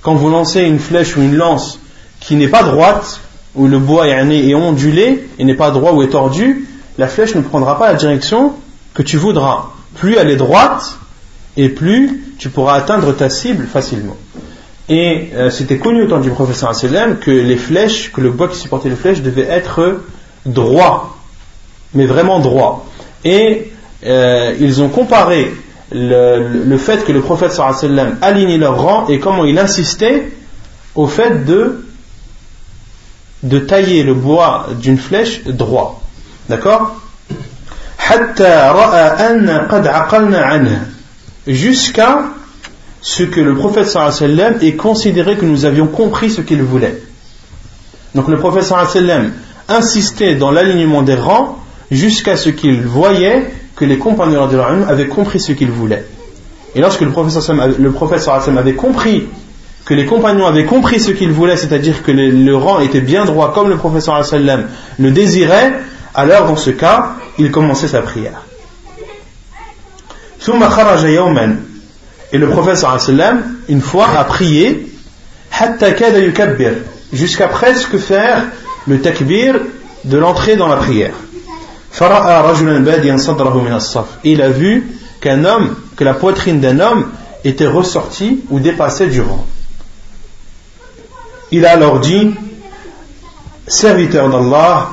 Quand vous lancez une flèche ou une lance qui n'est pas droite, où le bois est ondulé et n'est pas droit ou est tordu, la flèche ne prendra pas la direction que tu voudras. Plus elle est droite, et plus tu pourras atteindre ta cible facilement. Et euh, c'était connu au temps du professeur sallam que les flèches, que le bois qui supportait les flèches devait être droit, mais vraiment droit. Et euh, ils ont comparé le, fait que le prophète sallam alignait leur rang et comment il insistait au fait de, de tailler le bois d'une flèche droit. D'accord? Jusqu'à ce que le prophète sallam ait considéré que nous avions compris ce qu'il voulait. Donc le prophète sallam insistait dans l'alignement des rangs jusqu'à ce qu'il voyait que les compagnons de avaient compris ce qu'il voulait. Et lorsque le prophète prophète avait compris que les compagnons avaient compris ce qu'il voulait, c'est-à-dire que le, rang était bien droit comme le prophète le désirait, alors dans ce cas, il commençait sa prière. Et le prophète une fois, a prié jusqu'à presque faire le takbir de l'entrée dans la prière. il a vu qu'un homme, que la poitrine d'un homme était ressortie ou dépassait du rang. Il a alors dit, serviteur d'Allah,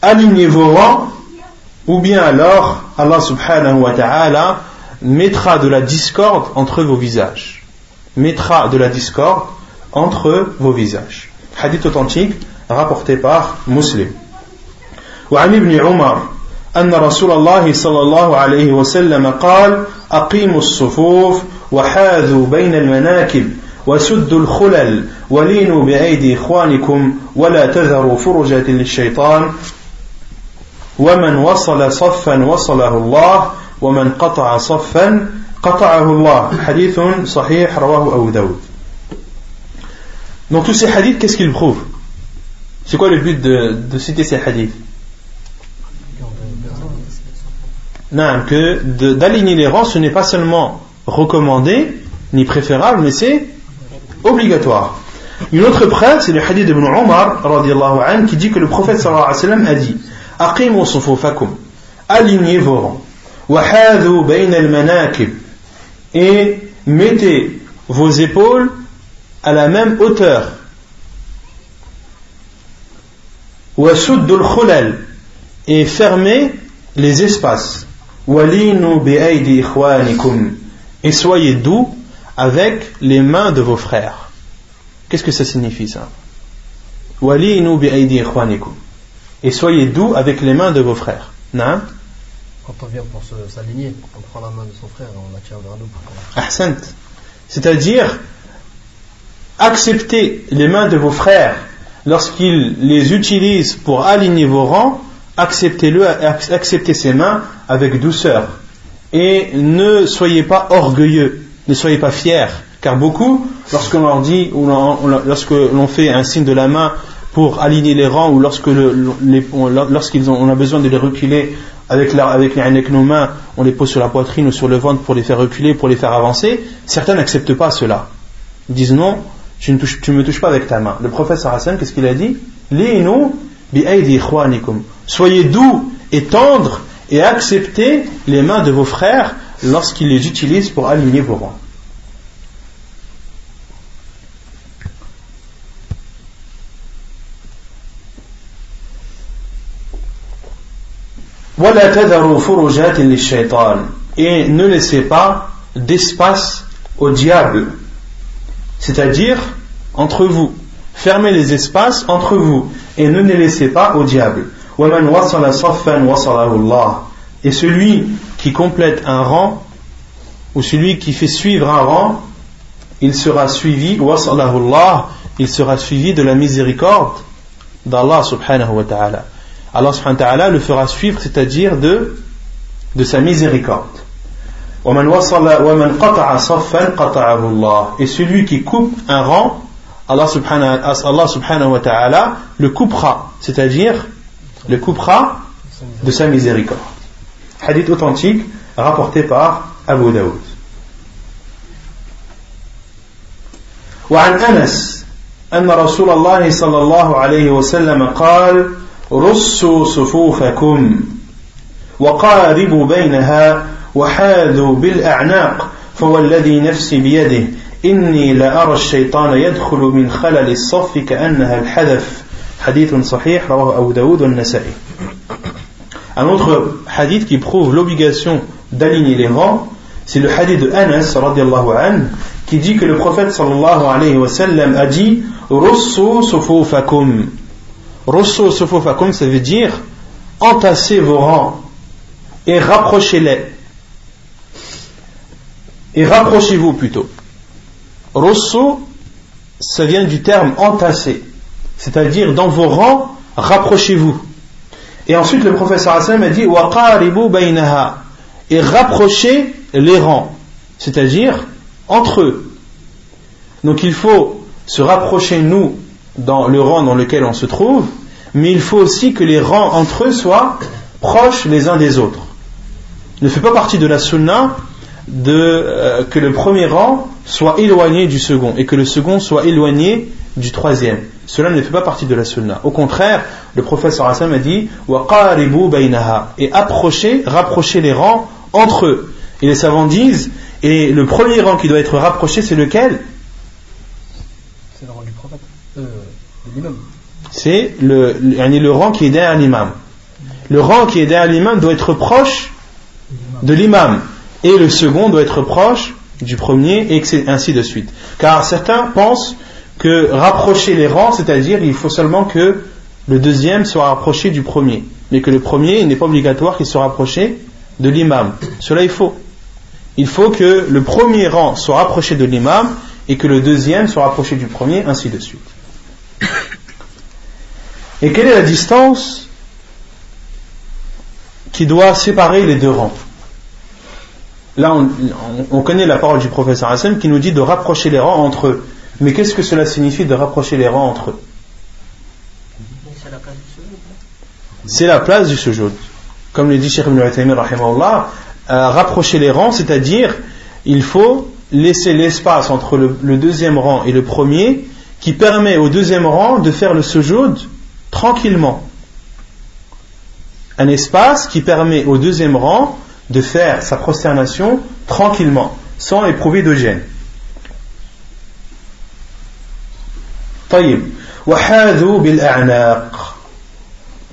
alignez vos rangs ou bien alors Allah subhanahu wa ta'ala mettra de la discorde entre vos visages. Mettra de la discorde entre vos visages. Hadith authentique rapporté par Muslim. وعن ابن عمر أن رسول الله صلى الله عليه وسلم قال أقيموا الصفوف وحاذوا بين المناكب وسدوا الخلل ولينوا بأيدي إخوانكم ولا تذروا فرجة للشيطان ومن وصل صفا وصله الله ومن قطع صفا قطعه الله حديث صحيح رواه أبو داود Donc tous ces hadiths, qu'est-ce qu'ils prouvent C'est quoi le but de, de citer ces hadiths Non, que d'aligner les rangs, ce n'est pas seulement recommandé, ni préférable, mais c'est obligatoire. Une autre preuve, c'est le hadith de Ibn Omar, qui dit que le prophète sallallahu alayhi wa sallam a dit aqimu sufufakum, alignez vos rangs. Wahadhu bayn al-manakib, et mettez vos épaules à la même hauteur. Wasuddu al-khulal, et fermez les espaces. Walinu bi'aydi ikhwanikum, et soyez doux avec les mains de vos frères. Qu'est-ce que ça signifie ça? Walinu bi'aydi ikhwanikum. Et soyez doux avec les mains de vos frères. Non Quand on vient pour s'aligner, on prend la main de son frère et on la tient vers nous. C'est-à-dire, acceptez les mains de vos frères lorsqu'ils les utilisent pour aligner vos rangs, acceptez-le, acceptez ces mains avec douceur. Et ne soyez pas orgueilleux, ne soyez pas fiers. Car beaucoup, lorsqu'on leur dit, ou lorsque l'on fait un signe de la main pour aligner les rangs, ou lorsque lorsqu'ils ont, on a besoin de les reculer avec, avec, nos mains, on les pose sur la poitrine ou sur le ventre pour les faire reculer, pour les faire avancer, certains n'acceptent pas cela. Ils disent non, tu ne me touches pas avec ta main. Le professeur Hassan, qu'est-ce qu'il a dit? Soyez doux et tendres et acceptez les mains de vos frères lorsqu'ils les utilisent pour aligner vos rangs. Et ne laissez pas d'espace au diable. C'est-à-dire entre vous. Fermez les espaces entre vous et ne les laissez pas au diable. et celui qui complète un rang ou celui qui fait suivre un rang il sera suivi il sera suivi de la miséricorde d'Allah subhanahu wa ta'ala Allah subhanahu wa ta'ala le fera suivre c'est-à-dire de, de sa miséricorde et celui qui coupe un rang Allah subhanahu, wa ta'ala le coupera c'est-à-dire le coupera de sa miséricorde hadith authentique rapporté par Abu Daoud وعن أنس أن رسول الله صلى الله عليه وسلم قال رصوا صفوفكم وقاربوا بينها وحاذوا بالأعناق فوالذي نفسي بيده إني لأرى الشيطان يدخل من خلل الصف كأنها الحذف حديث صحيح رواه أبو داود والنسائي Un autre hadith qui prouve l'obligation d'aligner les rangs, c'est le hadith de Anas radiallahu an, qui dit que le prophète sallallahu alayhi wa sallam a dit Russu sufufakum. Sufufakum, ça veut dire entassez vos rangs et rapprochez-les. Et rapprochez-vous plutôt. Rosso, ça vient du terme entasser, c'est-à-dire dans vos rangs, rapprochez-vous. Et ensuite le professeur Hassan a dit et rapprochez les rangs, c'est-à-dire entre eux. Donc il faut se rapprocher nous dans le rang dans lequel on se trouve, mais il faut aussi que les rangs entre eux soient proches les uns des autres. Ne fait pas partie de la sunna euh, que le premier rang soit éloigné du second et que le second soit éloigné du troisième. Cela ne fait pas partie de la sunna. Au contraire, le professeur Hassan a dit et approchez, rapprochez les rangs entre eux. Et les savants disent et le premier rang qui doit être rapproché, c'est lequel C'est le rang du prophète, euh, l'imam. C'est le, rang qui est derrière l'imam. Le rang qui est derrière l'imam doit être proche de l'imam et le second doit être proche du premier, et ainsi de suite. Car certains pensent que rapprocher les rangs, c'est-à-dire il faut seulement que le deuxième soit rapproché du premier, mais que le premier n'est pas obligatoire qu'il soit rapproché de l'imam. Cela est faux. Il faut que le premier rang soit rapproché de l'imam et que le deuxième soit rapproché du premier, ainsi de suite. Et quelle est la distance qui doit séparer les deux rangs? Là, on, connaît la parole du professeur Hassan qui nous dit de rapprocher les rangs entre eux. Mais qu'est-ce que cela signifie de rapprocher les rangs entre eux? C'est la place du sujoud. Comme le dit Cheikh Ibn Uthaymin, euh, rapprocher les rangs, c'est-à-dire il faut laisser l'espace entre le, deuxième rang et le premier qui permet au deuxième rang de faire le sujoud tranquillement. Un espace qui permet au deuxième rang de faire sa prosternation tranquillement, sans éprouver de gêne.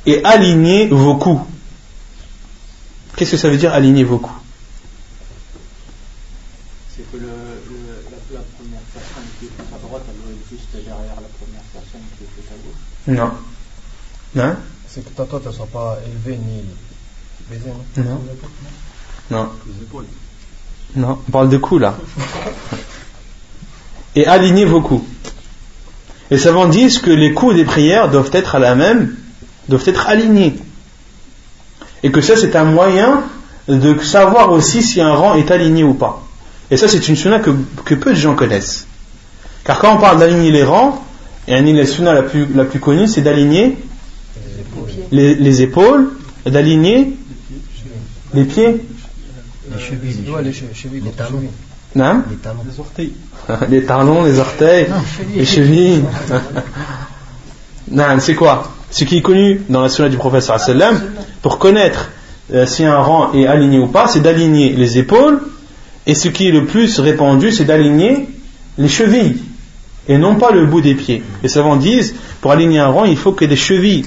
et alignez vos coups. Qu'est-ce que ça veut dire aligner vos coups? C'est que le, la droite, elle doit être juste derrière la première personne qui est à gauche. Non. Non? C'est que ta tête ne soit pas élevée ni baisée, non? Non. Non? Non, on parle de coups là. Et alignez vos coups. Les savants disent que les coups des prières doivent être à la même, doivent être alignés. Et que ça, c'est un moyen de savoir aussi si un rang est aligné ou pas. Et ça, c'est une sunna que, que, peu de gens connaissent. Car quand on parle d'aligner les rangs, et la sunna la plus, la plus connue, c'est d'aligner les, les, épaules, d'aligner les pieds, les chevilles, les, chevilles, les talons. Non les talons. Les orteils. les talons, les orteils, les chevilles. non, c'est quoi? Ce qui est connu dans la sunna du professeur sallam, pour connaître euh, si un rang est aligné ou pas, c'est d'aligner les épaules, et ce qui est le plus répandu, c'est d'aligner les chevilles, et non pas le bout des pieds. Les savants disent, pour aligner un rang, il faut que les chevilles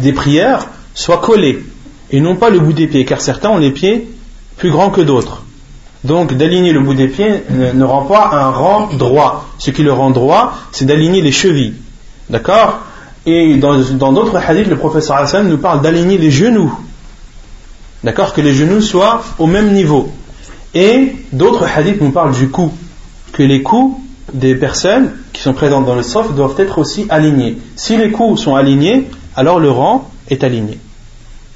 des prières soient collées, et non pas le bout des pieds, car certains ont les pieds plus grands que d'autres. Donc d'aligner le bout des pieds ne, rend pas un rang droit. Ce qui le rend droit, c'est d'aligner les chevilles. D'accord? Et dans d'autres hadiths, le professeur Hassan nous parle d'aligner les genoux. D'accord? Que les genoux soient au même niveau. Et d'autres hadiths nous parlent du cou. Que les coups des personnes qui sont présentes dans le sof doivent être aussi alignés. Si les coups sont alignés, alors le rang est aligné.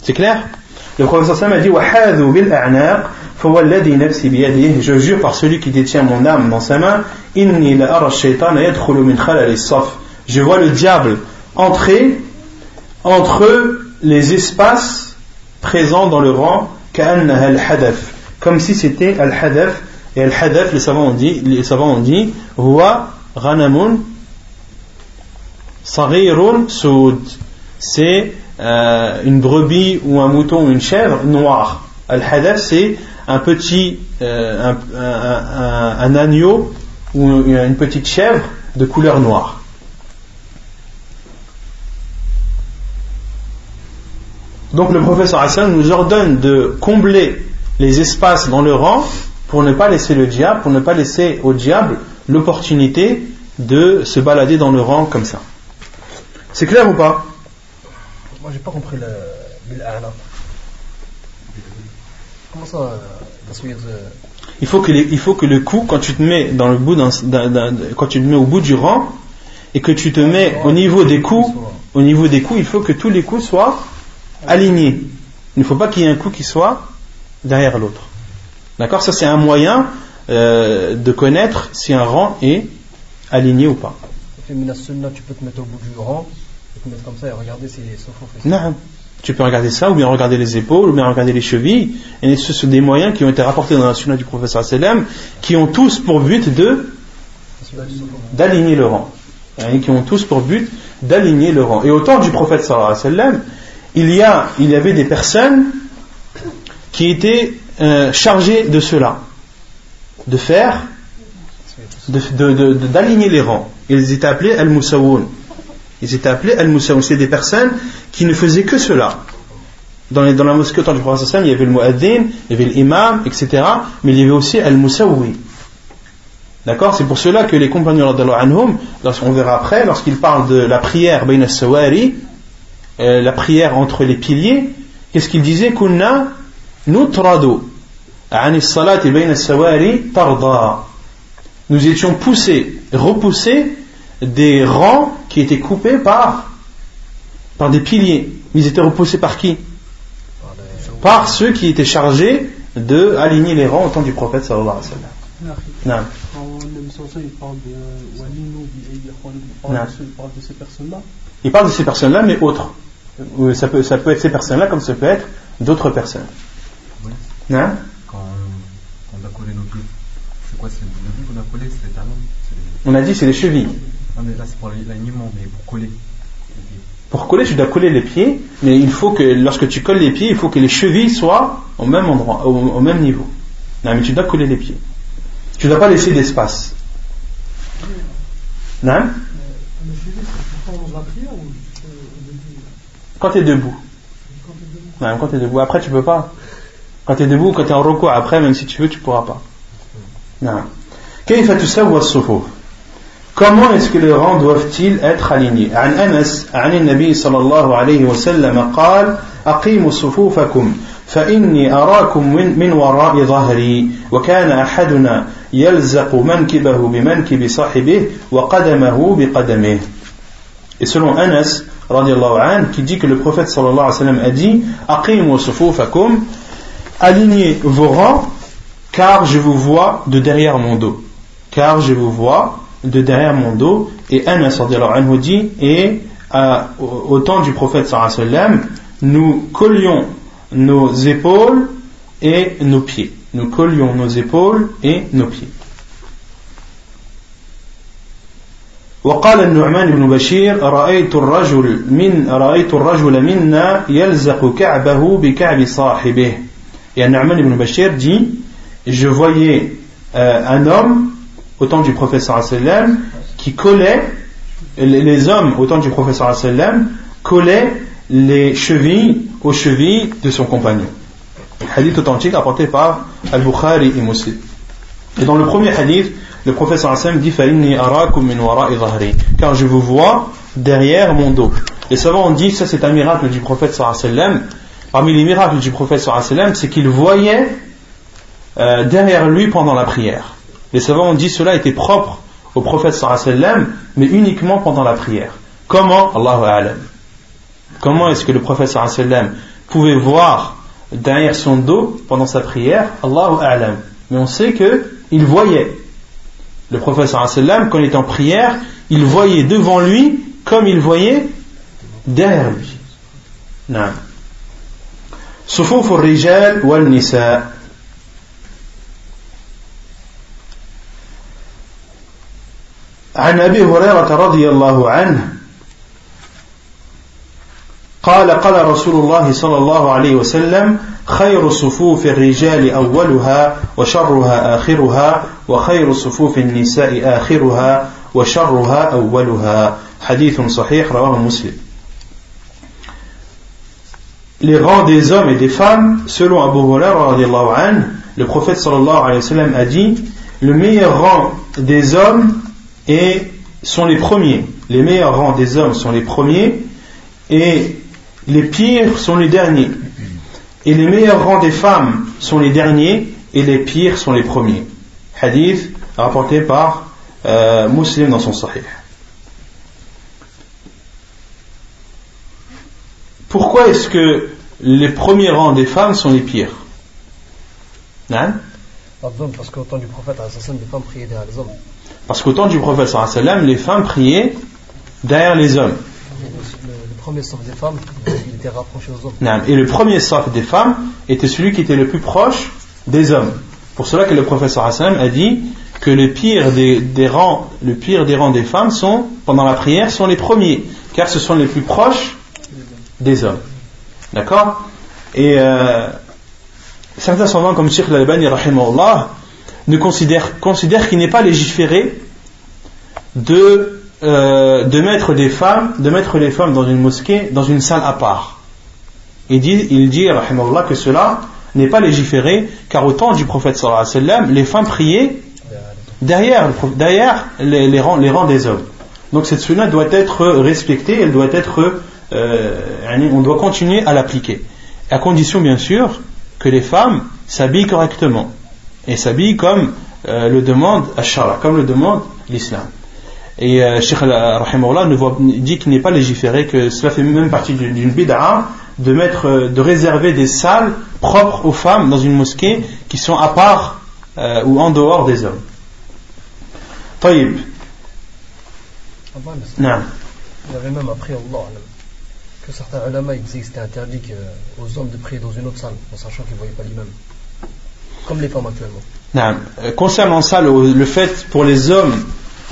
C'est clair? Le professeur a dit je jure par celui qui détient mon âme dans sa main, je vois le diable entrer entre les espaces présents dans le rang, comme si c'était al-hadaf. Et al-hadaf, les savants ont dit, les savants ont dit, c'est euh, une brebis ou un mouton ou une chèvre noire. Al-hadaf, c'est un petit euh, un, agneau ou une petite chèvre de couleur noire. Donc le professeur Hassan nous ordonne de combler les espaces dans le rang pour ne pas laisser le diable, pour ne pas laisser au diable l'opportunité de se balader dans le rang comme ça. C'est clair ou pas? Moi j'ai pas compris le, Comment ça il faut, que il faut que le coup, quand tu te mets dans le bout quand tu te mets au bout du rang et que tu te mets au niveau des coups, au niveau des coups, il faut que tous les coups soient alignés. Il ne faut pas qu'il y ait un coup qui soit derrière l'autre. D'accord? Ça c'est un moyen euh, de connaître si un rang est aligné ou pas. tu peux te mettre au bout du rang mettre comme ça et regarder si les Non. Tu peux regarder ça, ou bien regarder les épaules, ou bien regarder les chevilles. Et ce sont des moyens qui ont été rapportés dans la sunna du professeur sallam, qui ont tous pour but de d'aligner le rang. Et qui ont tous pour but d'aligner le rang. Et au temps du prophète sallam, il y a, il y avait des personnes qui étaient euh, chargées de cela, de faire, d'aligner les rangs. Ils étaient appelés al-musawoun. Ils étaient appelés al-musawoun. C'est des personnes qui ne faisaient que cela. Dans, la mosquée au temps du prophète il y avait le muaddin, il y avait l'imam, etc. Mais il y avait aussi al-musawi. D'accord? C'est pour cela que les compagnons anhum, on verra après, lorsqu'ils parlent de la prière bayna sawari, euh, la prière entre les piliers, qu'est-ce qu'ils disaient? Kunna tarda. Nous étions poussés, repoussés des rangs qui étaient coupés par par des piliers. Ils étaient repoussés par qui? Par ceux qui étaient chargés de aligner les rangs au temps du prophète sallallahu alayhi wa sallam. Il parle de ces personnes-là Il parle de ces personnes-là, mais autres. Ça peut, ça peut être ces personnes-là comme ça peut être d'autres personnes. Oui. Non Quand on a collé nos pieds, c'est quoi C'est le qu'on a collé? C'est les talons On a dit c'est les chevilles. Non, mais là c'est pour l'alignement, mais pour coller. Pour coller, tu dois coller les pieds, mais il faut que lorsque tu colles les pieds, il faut que les chevilles soient au même endroit, au, même niveau. Non, mais tu dois coller les pieds. Tu ne dois pas laisser d'espace. Non? Quand tu es debout. Non, quand tu es debout. Après, tu peux pas. Quand tu es debout, quand tu es en recours, après, même si tu veux, tu pourras pas. Non. Comment est-ce que les rangs doivent-ils être alignés عن أنس عن النبي صلى الله عليه وسلم قال أقيموا صفوفكم فإني أراكم من, من وراء ظهري وكان أحدنا يلزق منكبه بمنكب صاحبه وقدمه بقدمه Et selon Anas, anhu, qui dit que le prophète sallallahu alayhi wa sallam a dit Aqimu sufufakum, alignez vos rangs, car je vous vois de derrière mon dos. Car je vous vois de derrière mon dos. Et Anas anhu dit Et à, au temps du prophète sallallahu alayhi wa sallam, nous collions nos épaules et nos pieds. Nous collions nos épaules et nos pieds. وقال النعمان بن بشير رأيت الرجل من رأيت الرجل منا يلزق كعبه بكعب صاحبه et Nu'man ibn Bashir dit je voyais euh, un homme au temps du prophète sallam qui collait les hommes au temps du prophète sallam collaient les chevilles aux chevilles de son compagnon hadith authentique apporté par Al-Bukhari et Muslim et dans le premier hadith le professeur Hassan dit car je vous vois derrière mon dos. Les savants ont dit ça c'est un miracle du prophète sallam. Parmi les miracles du prophète sallam, c'est qu'il voyait euh, derrière lui pendant la prière. Les savants ont dit cela était propre au prophète sallam, mais uniquement pendant la prière. Comment? Allahu alam. Comment est-ce que le prophète sallam pouvait voir derrière son dos pendant sa prière? Allahu alam. Mais on sait que il voyait. Le prophète sallam quand il était en prière, il voyait devant lui comme il voyait derrière lui. Non. rijal wal nisa. عن أبي هريرة رضي الله عنه قال قال رسول الله صلى الله عليه وسلم خير صفوف الرجال أولها وشرها آخرها وخير صفوف النساء آخرها وشرها أولها حديث صحيح رواه مسلم Les rangs des hommes et des femmes, selon Abu Hurairah, le prophète sallallahu alayhi wa sallam a dit le meilleur rang des hommes et sont les premiers. Les meilleurs rangs des hommes sont les premiers et les pires sont les derniers. Et les meilleurs rangs des femmes sont les derniers et les pires sont les premiers. Hadith rapporté par euh, Muslim dans son Sahih. Pourquoi est-ce que les premiers rangs des femmes sont les pires? Hein? Parce qu'au temps du prophète, les femmes priaient derrière hommes. Parce qu'au temps du prophète, les femmes priaient derrière les hommes premier saf des femmes, il était rapproché aux hommes. Et le premier saf des femmes était celui qui était le plus proche des hommes. Pour cela que le professeur Hassan a dit que le pire des, des, rangs, le pire des rangs des femmes sont, pendant la prière, sont les premiers, car ce sont les plus proches des hommes. D'accord? Et euh, certains savants comme Sheikh Al-Albani, ne considèrent qu'il n'est pas légiféré de euh, de mettre des femmes, de mettre les femmes dans une mosquée, dans une salle à part. Il dit, il dit que cela n'est pas légiféré, car au temps du prophète sallallahu sallam, les femmes priaient derrière, derrière les, les, rangs, les rangs des hommes. Donc cette sunna doit être respectée, elle doit être, euh, on doit continuer à l'appliquer. À condition bien sûr que les femmes s'habillent correctement et s'habillent comme euh, le demande Ashara, comme le demande l'islam. Et euh, Sheikh ne dit qu'il n'est pas légiféré, que cela fait même partie d'une bid'a de mettre, euh, de réserver des salles propres aux femmes dans une mosquée qui sont à part euh, ou en dehors des hommes. Taïb. Il y avait même après Allah que certains ulama disaient que c'était interdit aux hommes de prier dans une autre salle en sachant qu'ils ne voyaient pas l'imam. Comme les femmes actuellement. Non. Concernant ça, le fait pour les hommes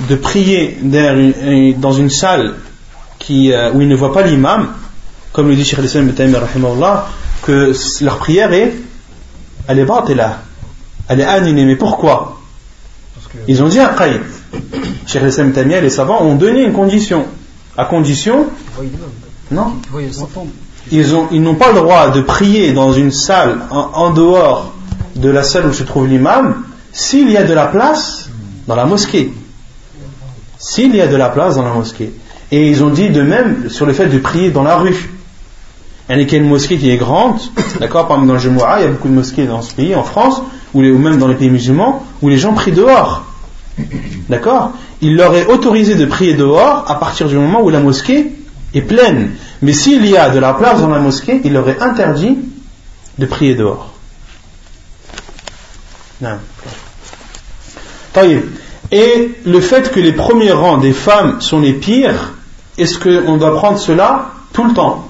de prier dans une salle qui, euh, où ils ne voient pas l'imam, comme le dit Cheikh Islam que leur prière est elle est là elle est annulée. Mais pourquoi? Ils ont dit un qaïd. Cheikh Islam les savants ont donné une condition. À condition Non ils n'ont pas le droit de prier dans une salle en dehors de la salle où se trouve l'imam s'il y a de la place dans la mosquée. S'il y a de la place dans la mosquée. Et ils ont dit de même sur le fait de prier dans la rue. Il y a une mosquée qui est grande, d'accord, par exemple dans le Jumu'ah, il y a beaucoup de mosquées dans ce pays, en France, ou même dans les pays musulmans, où les gens prient dehors. D'accord? Il leur est autorisé de prier dehors à partir du moment où la mosquée est pleine. Mais s'il y a de la place dans la mosquée, il leur est interdit de prier dehors. Non. Et le fait que les premiers rangs des femmes sont les pires, est-ce qu'on doit prendre cela tout le temps?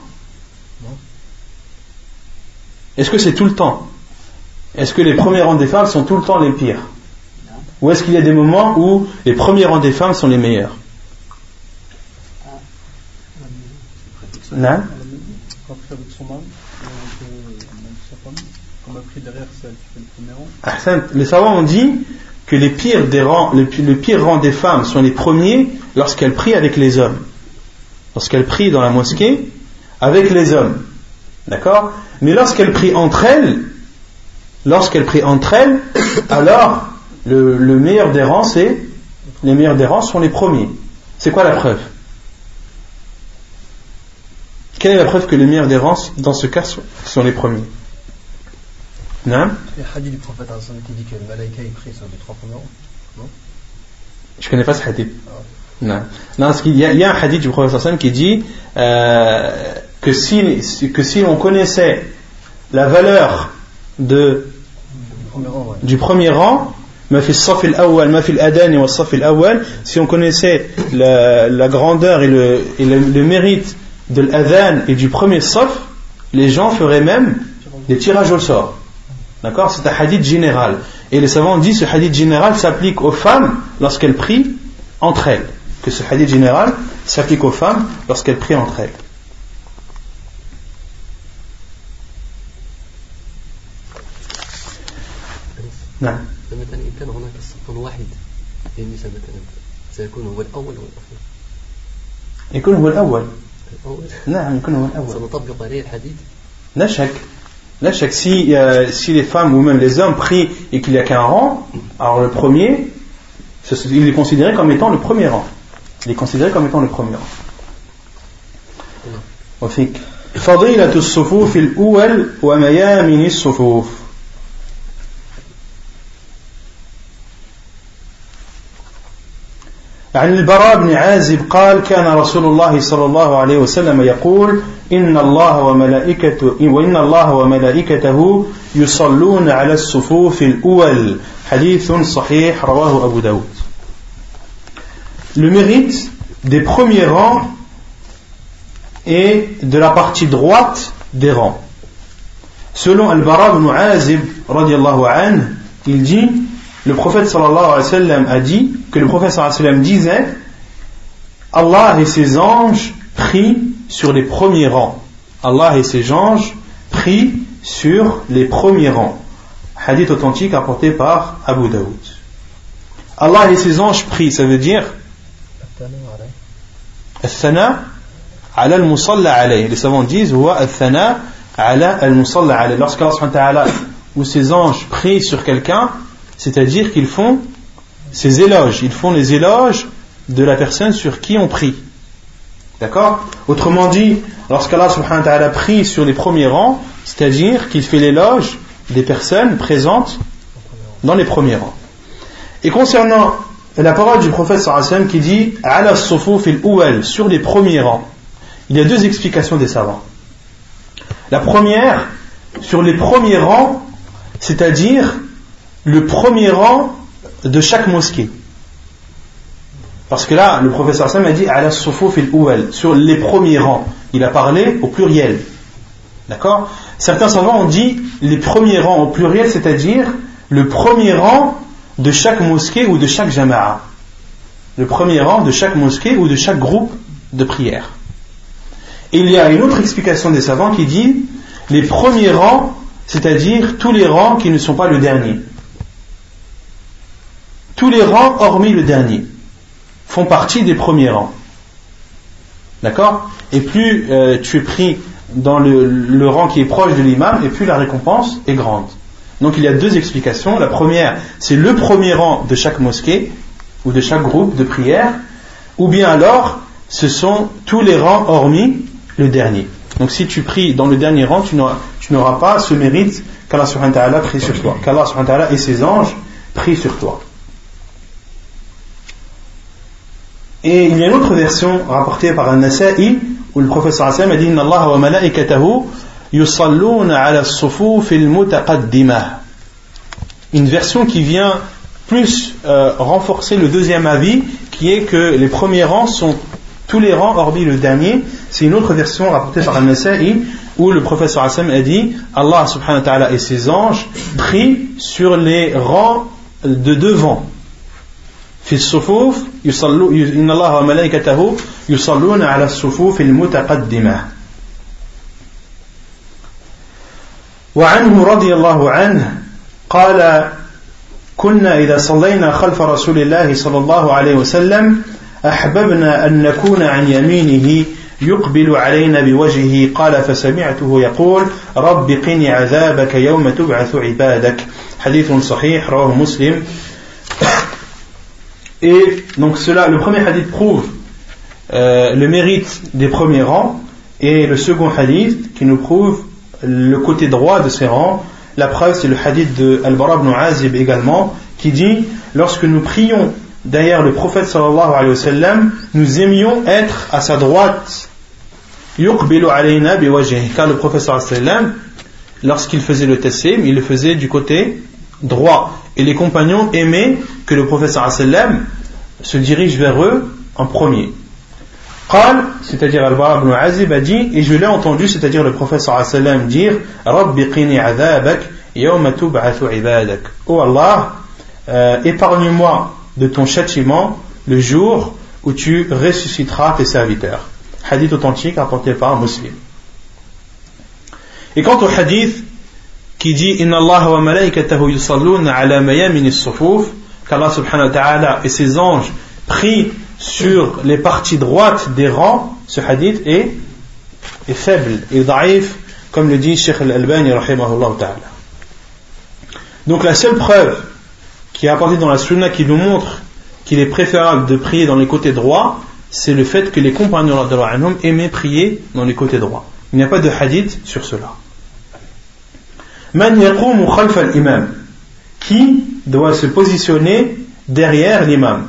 Est-ce que c'est tout le temps? Est-ce que les premiers rangs des femmes sont tout le temps les pires? Ou est-ce qu'il y a des moments où les premiers rangs des femmes sont les meilleurs? Non Les savants ont dit que le, pire rang des femmes sont les premiers lorsqu'elles prient avec les hommes. Lorsqu'elles prient dans la mosquée avec les hommes. D'accord? Mais lorsqu'elles prient entre elles, lorsqu'elles prient entre elles, alors le, meilleur des rangs, c'est les meilleurs des sont les premiers. C'est quoi la preuve? Quelle est la preuve que les meilleurs des rangs, dans ce cas, sont les premiers? Non Il y a un hadith du prophète qui dit que le malaïka est pris sur les trois premiers. Non? Je connais pas ce hadith. Ah. Non. Non, parce qu'il y, a, il y a un hadith du prophète qui dit euh, que si, que si on connaissait la valeur de, du premier rang, si on connaissait la, la grandeur et, le, et le, le, mérite de l'adhan et du premier saf, les gens feraient même des tirages au sort. D'accord C'est un hadith général. Et les savants disent que ce hadith général s'applique aux femmes lorsqu'elles prient entre elles. Que ce hadith général s'applique aux femmes lorsqu'elles prient entre elles. نعم مثلا إن كان هناك صف واحد للنساء مثلا سيكون هو الأول والأخير يكون هو الأول الأول نعم يكون هو الأول سنطبق عليه الحديث لا شك Là, chaque, si, euh, si les femmes ou même les hommes prient et qu'il n'y a qu'un rang, alors le premier, il est considéré comme étant le premier rang. Il est considéré comme étant le premier rang. وفيك فضيلة الصفوف الأول وميامن الصفوف عن البراء بن عازب قال كان رسول الله صلى الله عليه وسلم يقول إن الله وملائكته وإن الله وملائكته يصلون على الصفوف الأول حديث صحيح رواه أبو داود Le mérite des premiers rangs et de la partie droite des rangs. Selon Al-Bara ibn Azib, radiallahu anhu, il dit le prophète sallallahu alayhi wa sallam a dit que le prophète sallallahu alayhi wa sallam disait Allah et ses anges prient sur les premiers rangs. Allah et ses anges prient sur les premiers rangs. Hadith authentique apporté par Abu Daoud. Allah et ses anges prient, ça veut dire Al-Thana ala al-musalla alayh. Les savants disent Al-Thana ala al-musalla alayh. Lorsqu'Allah ou ses anges prient sur quelqu'un, c'est-à-dire qu'ils font ces éloges, ils font les éloges de la personne sur qui on prie. D'accord Autrement dit, lorsqu'Allah subhanahu wa ta'ala prie sur les premiers rangs, c'est-à-dire qu'il fait l'éloge des personnes présentes dans les premiers rangs. Et concernant la parole du prophète sallallahu qui dit ala fil sur les premiers rangs, il y a deux explications des savants. La première, sur les premiers rangs, c'est-à-dire le premier rang de chaque mosquée. Parce que là, le professeur Sam a dit ala sur les premiers rangs. Il a parlé au pluriel. D'accord? Certains savants ont dit les premiers rangs au pluriel, c'est-à-dire le premier rang de chaque mosquée ou de chaque jama'a. Le premier rang de chaque mosquée ou de chaque groupe de prière. il y a une autre explication des savants qui dit les premiers rangs, c'est-à-dire tous les rangs qui ne sont pas le dernier tous les rangs, hormis le dernier, font partie des premiers rangs. D'accord? Et plus euh, tu es pris dans le, rang qui est proche de l'imam, et plus la récompense est grande. Donc il y a deux explications. La première, c'est le premier rang de chaque mosquée ou de chaque groupe de prière. ou bien alors ce sont tous les rangs hormis le dernier. Donc si tu pries dans le dernier rang, tu n'auras pas ce mérite qu'Allah subhanahu wa ta'ala prie sur toi, qu'Allah subhanahu wa ta'ala et ses anges prient sur toi. Et il y a une autre version rapportée par un Nasa'i où le professeur Hassan a dit Allah wa malaikatahu yusalluna ala sufuf al Une version qui vient plus euh, renforcer le deuxième avis qui est que les premiers rangs sont tous les rangs hormis le dernier. C'est une autre version rapportée par un Nasa'i où le professeur Hassan a dit Allah subhanahu wa ta'ala et ses anges prient sur les rangs de devant في الصفوف يصلوا إن الله وملائكته يصلون على الصفوف المتقدمة. وعنه رضي الله عنه قال كنا إذا صلينا خلف رسول الله صلى الله عليه وسلم أحببنا أن نكون عن يمينه يقبل علينا بوجهه. قال فسمعته يقول رب قني عذابك يوم تبعث عبادك. حديث صحيح رواه مسلم. Et donc cela, le premier hadith prouve euh, le mérite des premiers rangs et le second hadith qui nous prouve le côté droit de ces rangs. La preuve c'est le hadith de Al-Bara ibn Azib également qui dit lorsque nous prions derrière le prophète sallallahu alayhi wa sallam, nous aimions être à sa droite. alayna car le prophète sallallahu alayhi wa sallam lorsqu'il faisait le tassim, il le faisait du côté droit. Et les compagnons aimaient que le professeur sallam se dirige vers eux en premier. Qal, c'est-à-dire Al-Bara ibn Azib a dit, et je l'ai entendu, c'est-à-dire le professeur sallam dire, Rabbi qini adhabak yawma tub'athu ibadak. Oh Allah, euh, épargne-moi de ton châtiment le jour où tu ressusciteras tes serviteurs. Hadith authentique apporté par un muslim. Et quant au hadith qui dit Inna Allah wa malaikatahu yusalluna ala mayamin sufuf qu'Allah subhanahu wa ta'ala et ses anges prient sur les parties droites des rangs, ce hadith est, est faible et daif, comme le dit Sheikh al-Albani ta'ala. Donc la seule preuve qui est apportée dans la sunna qui nous montre qu'il est préférable de prier dans les côtés droits, c'est le fait que les compagnons de aimaient prier dans les côtés droits. Il n'y a pas de hadith sur cela. Man al-imam. Qui doit se positionner derrière l'imam.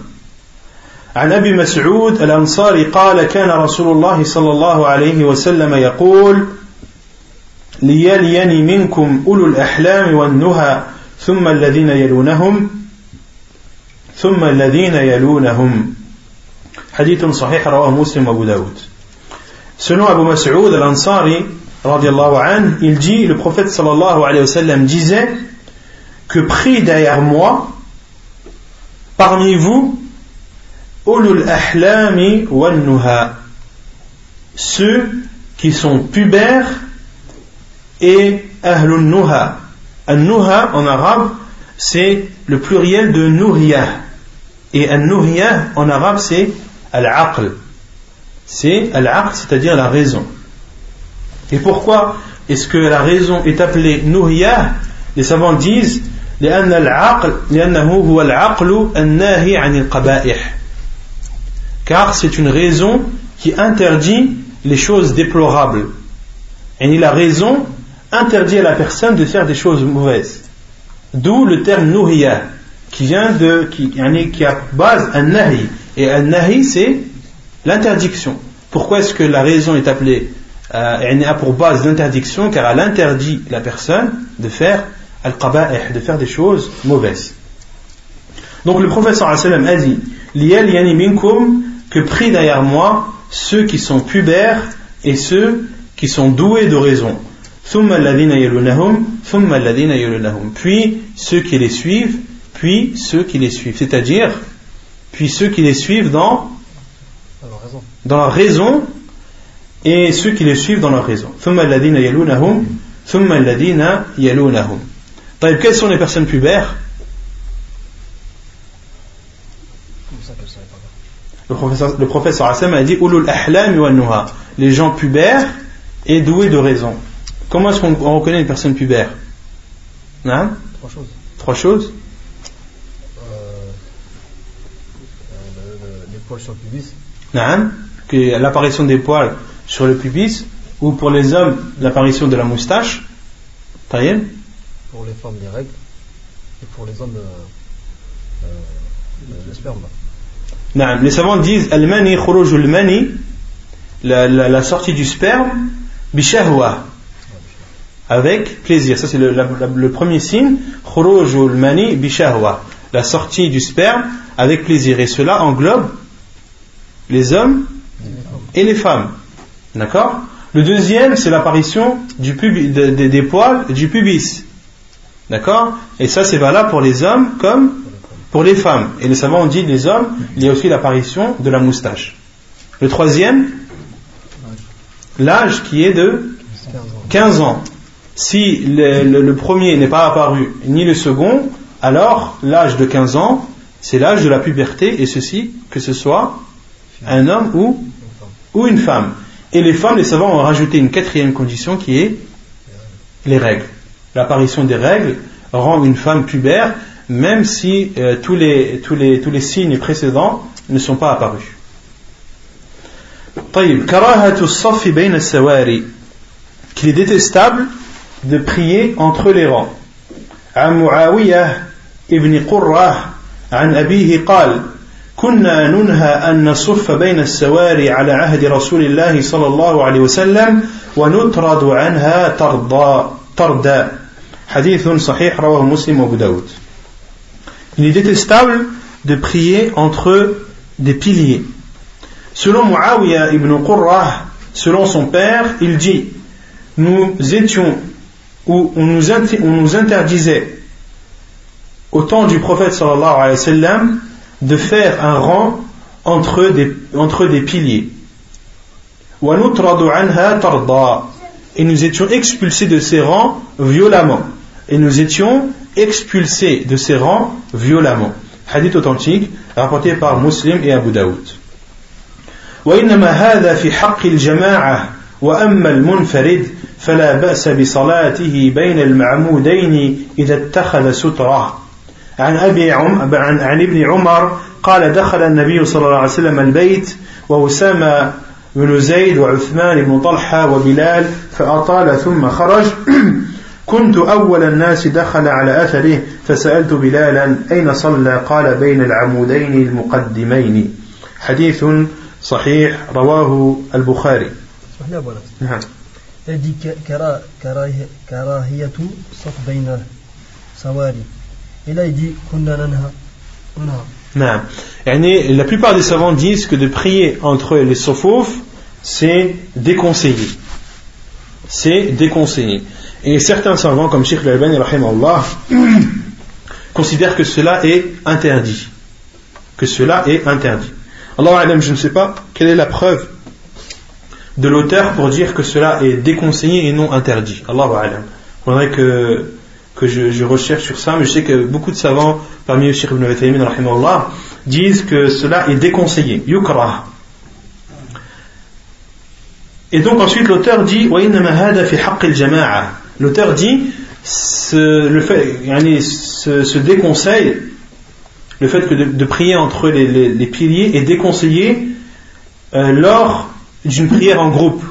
عن أبي مسعود الأنصاري قال كان رسول الله صلى الله عليه وسلم يقول ليليني منكم أولو الأحلام والنهى ثم الذين يلونهم ثم الذين يلونهم حديث صحيح رواه مسلم وأبو داود Selon Abu Mas'ud al-Ansari, il dit, le prophète sallallahu alayhi wa sallam disait que pris derrière moi, parmi vous, ulul ahlami wal nuha, ceux qui sont pubères et ahlun nuha. An-nuha en arabe, c'est le pluriel de nouriyah. Et an-nouriyah en arabe, c'est al-aql. C'est al-aql, c'est-à-dire la raison. Et pourquoi est-ce que la raison est appelée Nuhiyah Les savants disent car c'est une raison qui interdit les choses déplorables. Et la raison interdit à la personne de faire des choses mauvaises. D'où le terme nuhiyah, qui vient de, qui, a base un nahi. Et un nahi, c'est l'interdiction. Pourquoi est-ce que la raison est appelée euh, elle a pour base l'interdiction? Car elle interdit la personne de faire al-qaba'ih, de faire des choses mauvaises. Donc le professeur a dit yani minkum que prie derrière moi ceux qui sont pubères et ceux qui sont doués de raison. Puis ceux qui les suivent, puis ceux qui les suivent. C'est-à-dire, puis ceux qui les suivent dans, dans la raison et ceux qui les suivent dans leur raison. Quelles sont les personnes pubères Le professeur, le professeur Hassan a dit Les gens pubères et doués de raison. Comment est-ce qu'on reconnaît une personne pubère hein Trois choses. Trois choses poils sur le pubis. l'apparition des poils sur le pubis, ou pour les hommes, l'apparition de la moustache. Pour les femmes, les règles, et pour les hommes, euh, euh, le sperme. Les savants disent Al-mani mani la, la, sortie du sperme, bishahwa, avec plaisir. Ça, c'est le, le, premier signe. Khurujul mani bishahwa, la sortie du sperme avec plaisir. Et cela englobe les hommes et les femmes. D'accord? Le deuxième, c'est l'apparition du des poils du pubis. D'accord? Et ça, c'est valable pour les hommes comme pour les femmes. Et les savants ont dit les hommes, il y a aussi l'apparition de la moustache. Le troisième, l'âge qui est de 15 ans. Si le, premier n'est pas apparu, ni le second, alors l'âge de 15 ans, c'est l'âge de la puberté, et ceci, que ce soit un homme ou, ou une femme. Et les femmes, les savants ont rajouté une quatrième condition qui est les règles. L'apparition des règles rend une femme pubère, même si euh, tous, les, tous, les, tous les signes précédents ne sont pas apparus. qu'il est détestable de prier entre les rangs عن معاوية ابن قرة عن أبيه قال كنا ننهى أن نصف بين السواري على عهد رسول الله صلى الله عليه وسلم ونطرد عنها ترضى تردا il est détestable de prier entre des piliers. Selon Muawiyah ibn Qurrah, selon son père, il dit Nous étions ou on nous, interdisait au temps du prophète sallallahu alayhi wa sallam de faire un rang entre des, entre des piliers. Et nous étions expulsés de ces rangs violemment Et nous étions expulsés de ces rangs violemment. Hadith authentique rapporté par Muslim et Abu Daoud. وإنما هذا في حق الجماعة وأما المنفرد فلا بأس بصلاته بين المعمودين إذا اتخذ سترة عن أبي عم عن, عن ابن عمر قال دخل النبي صلى الله عليه وسلم البيت وأسامة بن زيد وعثمان بن طلحة وبلال فأطال ثم خرج كنت أول الناس دخل على أثره فسألت بلالا أين صلى قال بين العمودين المقدمين حديث صحيح رواه البخاري نعم كراهية صف بين سواري Et là, il dit la plupart des savants disent que de prier entre les sophouf, c'est déconseillé. C'est déconseillé. Et certains savants, comme Sheikh al-Albani, considèrent que cela est interdit. Que cela est interdit. Allah je ne sais pas quelle est la preuve de l'auteur pour dire que cela est déconseillé et non interdit. Allah alam. Il faudrait que que je, recherche sur ça, mais je sais que beaucoup de savants, parmi eux Sheikh ibn Uthaymin, disent que cela est déconseillé, yukrah. Et donc ensuite l'auteur dit L'auteur dit ce, le ce, déconseil, le fait que de, prier entre les, piliers est déconseillé euh, lors d'une prière en groupe,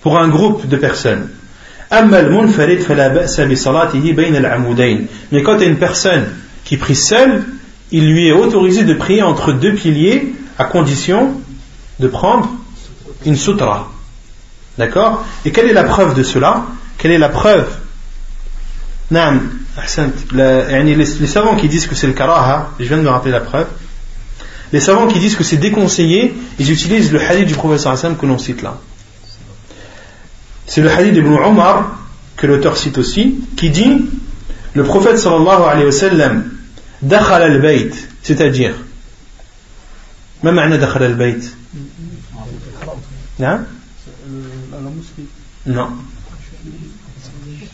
pour un groupe de personnes. Mais quand il y a une personne qui prie seule, il lui est autorisé de prier entre deux piliers à condition de prendre une sutra. D'accord? Et quelle est la preuve de cela? Quelle est la preuve les, savants qui disent que c'est le karaha, je viens de me rappeler la preuve. Les savants qui disent que c'est déconseillé, ils utilisent le hadith du professeur Hassan que l'on cite là. C'est le hadith d'Ibn Omar, que l'auteur cite aussi, qui dit le prophète sallallahu alayhi wa sallam, dakhal al-bayt, c'est-à-dire, ما معنى دخل البيت؟ نعم؟ Non.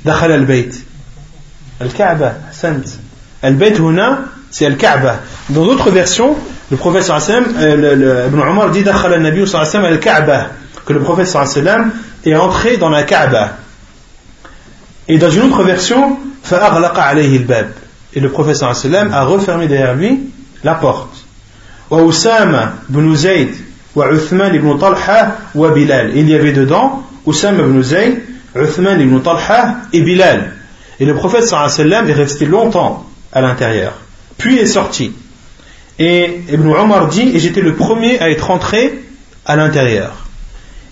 دخل البيت الكعبة أحسنت البيت هنا c'est الكعبة dans d'autres versions le prophète sallallahu alayhi wa sallam Ibn Omar dit دخل النبي صلى الله عليه وسلم الكعبة que le prophète sallallahu alayhi wa sallam est entré dans la Kaaba. Et dans une autre version, Et le prophète sallam a refermé derrière lui la porte. وأسامة بن زيد وعثمان بن طلحة وبلال il y avait dedans Oussama ibn Zayd, Uthman ibn Talha et Bilal. Et le prophète sallam est resté longtemps à l'intérieur puis est sorti. Et Ibn Omar dit et j'étais le premier à être entré à l'intérieur.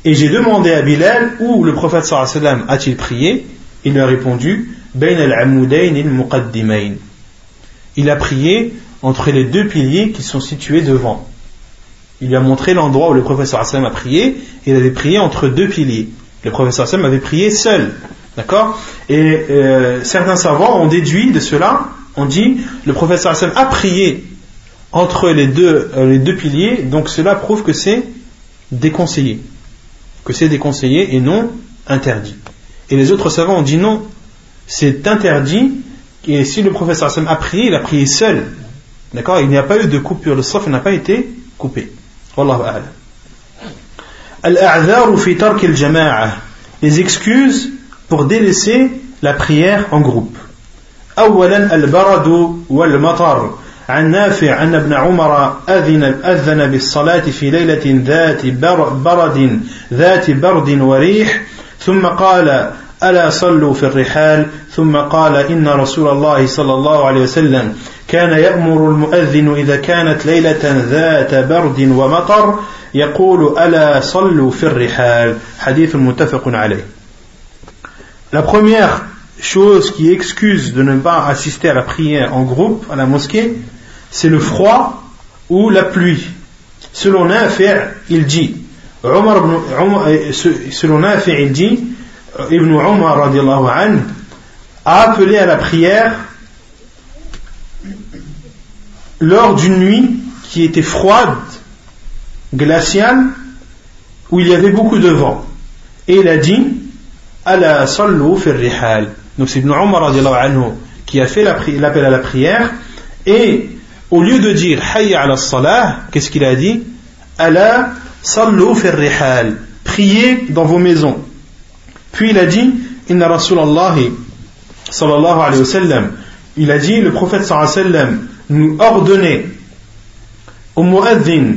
Et j'ai demandé à Bilal où le prophète sallam a-t-il prié? Il lui a répondu il a prié entre les deux piliers qui sont situés devant. Il lui a montré l'endroit où le professeur Hassan a prié, il avait prié entre deux piliers. Le professeur Hassan avait prié seul. D'accord? Et euh, certains savants ont déduit de cela, on dit, le professeur Hassan a prié entre les deux, euh, les deux piliers, donc cela prouve que c'est déconseillé. Que c'est déconseillé et non interdit. Et les autres savants ont dit non, c'est interdit, et si le professeur Hassan a prié, il a prié seul. D'accord? Il n'y a pas eu de coupure, le saf n'a pas été coupé. Wallahu. Fi tark al Les excuses pour délaisser la prière en groupe. أولا البرد والمطر. عن نافع أن ابن عمر أذن, أذن بالصلاة في ليلة ذات برد ذات برد وريح. ثم قال ألا صلوا في الرحال ثم قال إن رسول الله صلى الله عليه وسلم كان يأمر المؤذن إذا كانت ليلة ذات برد ومطر يقول ألا صلوا في الرحال حديث متفق عليه La première chose qui excuse de ne pas assister à la prière en groupe à la mosquée, c'est le froid ou la pluie. Selon Nafi', il dit, Omar, selon Nafi', il dit, Ibn Umar an, a appelé à la prière lors d'une nuit qui était froide, glaciale, où il y avait beaucoup de vent. Et il a dit Ala sallu rihal. Donc c'est Ibn Umar anhu qui a fait l'appel à la prière. Et au lieu de dire Hayya ala salah, qu'est-ce qu'il a dit? Ala sallu rihal. Priez dans vos maisons. Puis il a dit Inna sallallahu alayhi wa. Il a dit Le prophète sallallahu alayhi wa nous ordonnait au muaddin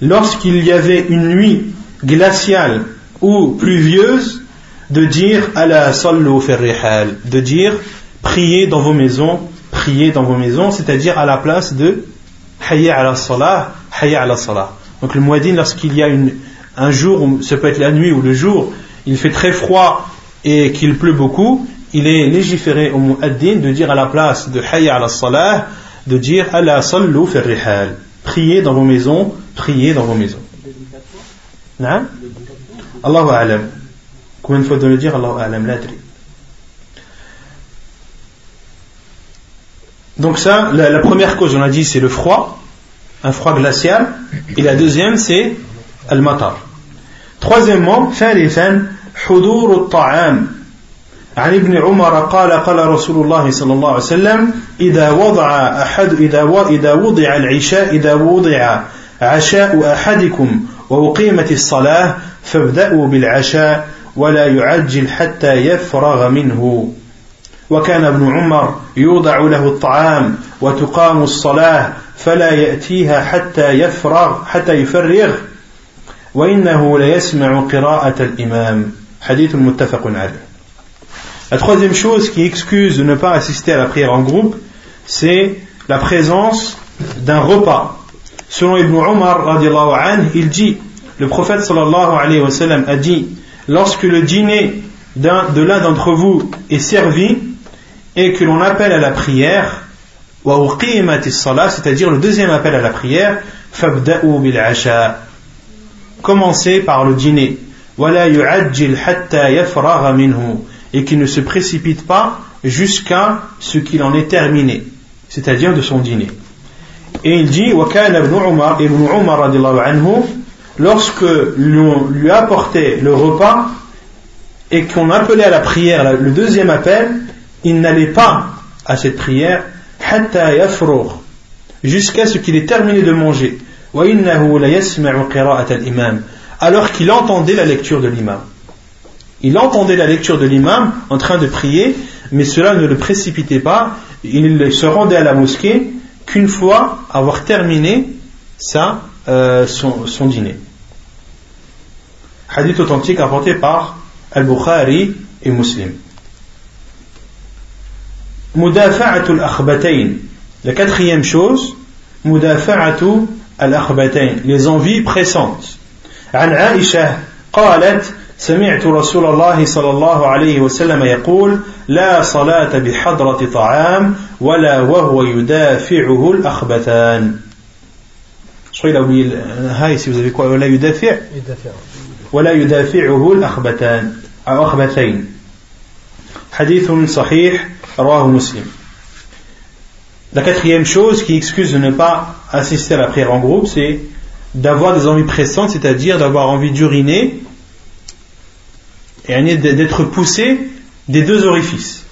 lorsqu'il y avait une nuit glaciale ou pluvieuse de dire ala sallu rihal de dire priez dans vos maisons priez dans vos maisons c'est-à-dire à la place de hayya ala salah hayya ala salah donc le muaddin lorsqu'il y a une, un jour ça peut être la nuit ou le jour il fait très froid et qu'il pleut beaucoup il est légiféré au muaddin de dire à la place de hayya ala salah de dire Allah sallu fi rihal. Priez dans vos maisons, priez dans vos maisons. Allahu a'lam. Combien de fois de le dire Allahu a'lam l'adri. Donc ça, la, la, première cause, on a dit, c'est le froid, un froid glacial. Et la deuxième, c'est al-matar. Troisièmement, ثالثا حضور الطعام عن ابن عمر قال قال رسول الله صلى الله عليه وسلم إذا وضع أحد إذا إذا وضع العشاء إذا وضع عشاء أحدكم وأقيمت الصلاة فابدأوا بالعشاء ولا يعجل حتى يفرغ منه. وكان ابن عمر يوضع له الطعام وتقام الصلاة فلا يأتيها حتى يفرغ حتى يفرغ وإنه ليسمع قراءة الإمام حديث متفق عليه La troisième chose qui excuse de ne pas assister à la prière en groupe, c'est la présence d'un repas. Selon Ibn Umar, il dit, le prophète sallallahu alayhi wa sallam a dit, lorsque le dîner de l'un d'entre vous est servi et que l'on appelle à la prière, c'est-à-dire le deuxième appel à la prière, commencez par le dîner et qui ne se précipite pas jusqu'à ce qu'il en ait terminé, c'est-à-dire de son dîner. Et il dit, lorsque l'on lui apportait le repas et qu'on appelait à la prière, le deuxième appel, il n'allait pas à cette prière jusqu'à ce qu'il ait terminé de manger. Alors qu'il entendait la lecture de l'imam. Il entendait la lecture de l'imam en train de prier, mais cela ne le précipitait pas. Il se rendait à la mosquée qu'une fois avoir terminé euh, son, son dîner. Hadith authentique apporté par Al-Bukhari et Muslim. Mudafa'atul akhbatayn. La quatrième chose, mudafa'atu al-akhbatayn, les envies pressantes. عن عائشة قالت سمعت رسول الله صلى الله عليه وسلم يقول لا صلاة بحضرة طعام ولا وهو يدافعه الأخبثان Je crois qu'il a oublié le si vous avez quoi ولا يدافع. ولا يدافعه الأخبثان أو أخبثين حديث صحيح رواه مسلم. La quatrième chose qui excuse de ne pas assister à la prière en groupe, c'est d'avoir des envies pressantes, c'est-à-dire d'avoir envie d'uriner et d'être poussé des deux orifices.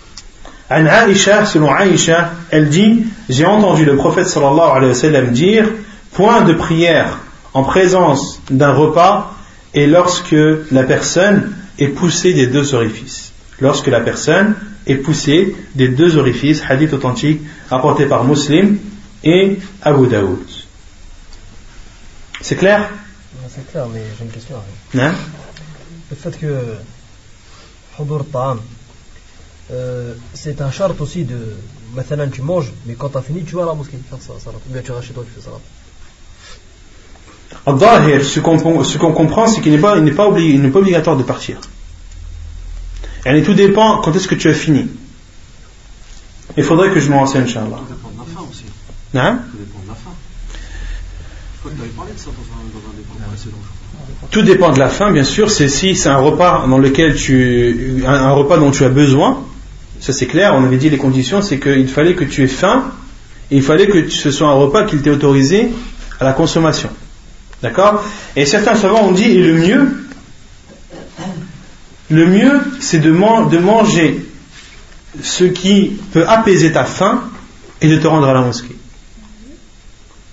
An Aisha, selon Aisha, elle dit J'ai entendu le prophète sallallahu alayhi wa sallam dire Point de prière en présence d'un repas et lorsque la personne est poussée des deux orifices. Lorsque la personne est poussée des deux orifices, hadith authentique apporté par Muslim et Abu Daoud. C'est clair? C'est clair, mais j'ai une question. Hein? Le fait que Hudur Ta'am, euh, c'est un charte aussi de. Maintenant, tu manges, mais quand tu as fini, tu vas à la mosquée faire ça, Ou bien tu restes chez toi, tu fais ça. Ce qu'on ce qu'on comprend, c'est qu'il n'est pas, il pas, pas obligatoire de partir. Et tout dépend quand est-ce que tu as fini. Il faudrait que je m'en renseigne, Inch'Allah. Tout dépend de la fin aussi. Hein Tout dépend de la fin, bien sûr. C'est si c'est un repas dans lequel tu, un, un repas dont tu as besoin. Ça c'est clair. On avait dit les conditions, c'est qu'il fallait que tu aies faim et il fallait que ce soit un repas qui t'ait autorisé à la consommation. D'accord? Et certains savants ont dit, et le mieux, le mieux, c'est de, de, manger ce qui peut apaiser ta faim et de te rendre à la mosquée.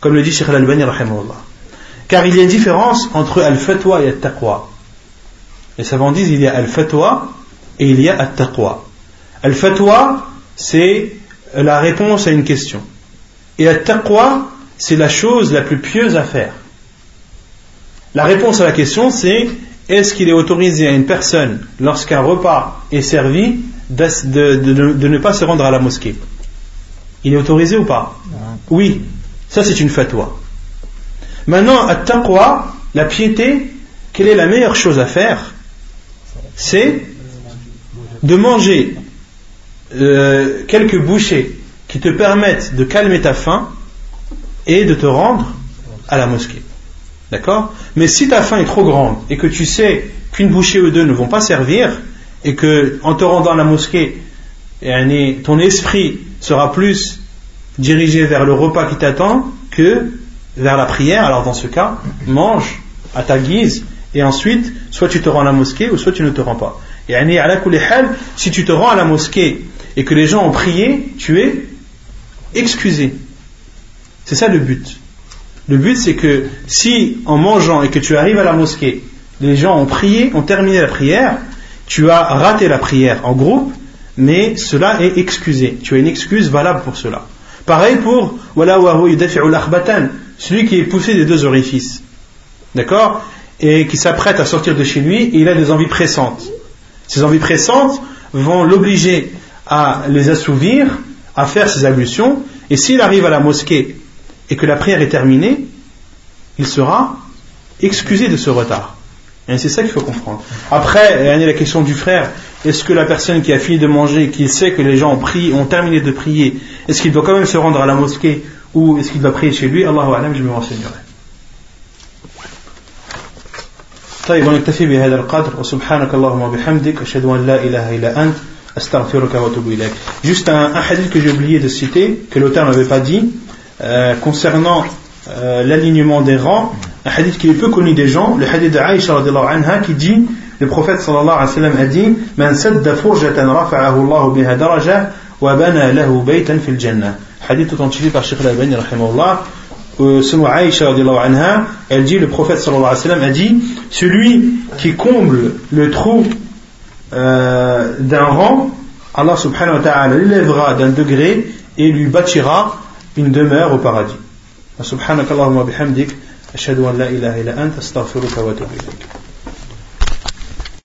Comme le dit Sheikh Al-Albani, car il y a une différence entre al-fatwa et al-taqwa. Les savants disent il y a al-fatwa et il y a al-taqwa. Al-fatwa, c'est la réponse à une question. Et al-taqwa, c'est la chose la plus pieuse à faire. La réponse à la question, c'est est-ce qu'il est autorisé à une personne, lorsqu'un repas est servi, de, ne pas se rendre à la mosquée? Il est autorisé ou pas? Oui, ça c'est une fatwa. Maintenant, à taqwa, la piété, quelle est la meilleure chose à faire C'est de manger euh, quelques bouchées qui te permettent de calmer ta faim et de te rendre à la mosquée. D'accord Mais si ta faim est trop grande et que tu sais qu'une bouchée ou deux ne vont pas servir et que en te rendant à la mosquée, ton esprit sera plus dirigé vers le repas qui t'attend que vers la prière, alors dans ce cas, mange à ta guise et ensuite, soit tu te rends à la mosquée ou soit tu ne te rends pas. Et si tu te rends à la mosquée et que les gens ont prié, tu es excusé. C'est ça le but. Le but, c'est que si en mangeant et que tu arrives à la mosquée, les gens ont prié, ont terminé la prière, tu as raté la prière en groupe, mais cela est excusé. Tu as une excuse valable pour cela. Pareil pour celui qui est poussé des deux orifices. D'accord? Et qui s'apprête à sortir de chez lui et il a des envies pressantes. Ces envies pressantes vont l'obliger à les assouvir, à faire ses ablutions, et s'il arrive à la mosquée et que la prière est terminée, il sera excusé de ce retard. Et c'est ça qu'il faut comprendre. Après, la question du frère. Est-ce que la personne qui a fini de manger, qui sait que les gens ont, prié, ont terminé de prier, est-ce qu'il doit quand même se rendre à la mosquée ou est-ce qu'il doit prier chez lui Allahu alam, je me renseignerai. طيب ونكتفي بهذا القدر وسبحانك اللهم وبحمدك أشهد أن لا إله إلا أنت أستغفرك وأتوب إليك Juste un, un hadith que j'ai oublié de citer, que l'auteur n'avait pas dit, euh, concernant euh, l'alignement des rangs, un hadith qui est peu connu des gens, le hadith de Aïcha anha qui dit, le prophète sallallahu alayhi wa sallam a dit, Man sadda furjatan rafa'ahu Allah biha daraja wa bana lahu baytan fil jannah. Hadith authentifié par Sheikh al-Albani rahimahullah. Euh, selon Aïcha anha, elle dit, le prophète sallallahu alayhi wa sallam a dit, celui qui comble le trou euh, d'un rang, Allah subhanahu wa ta'ala l'élèvera d'un degré et lui bâtira une demeure au paradis. سبحانك اللهم وبحمدك أشهد أن لا إله إلا أنت أستغفرك وأتوب إليك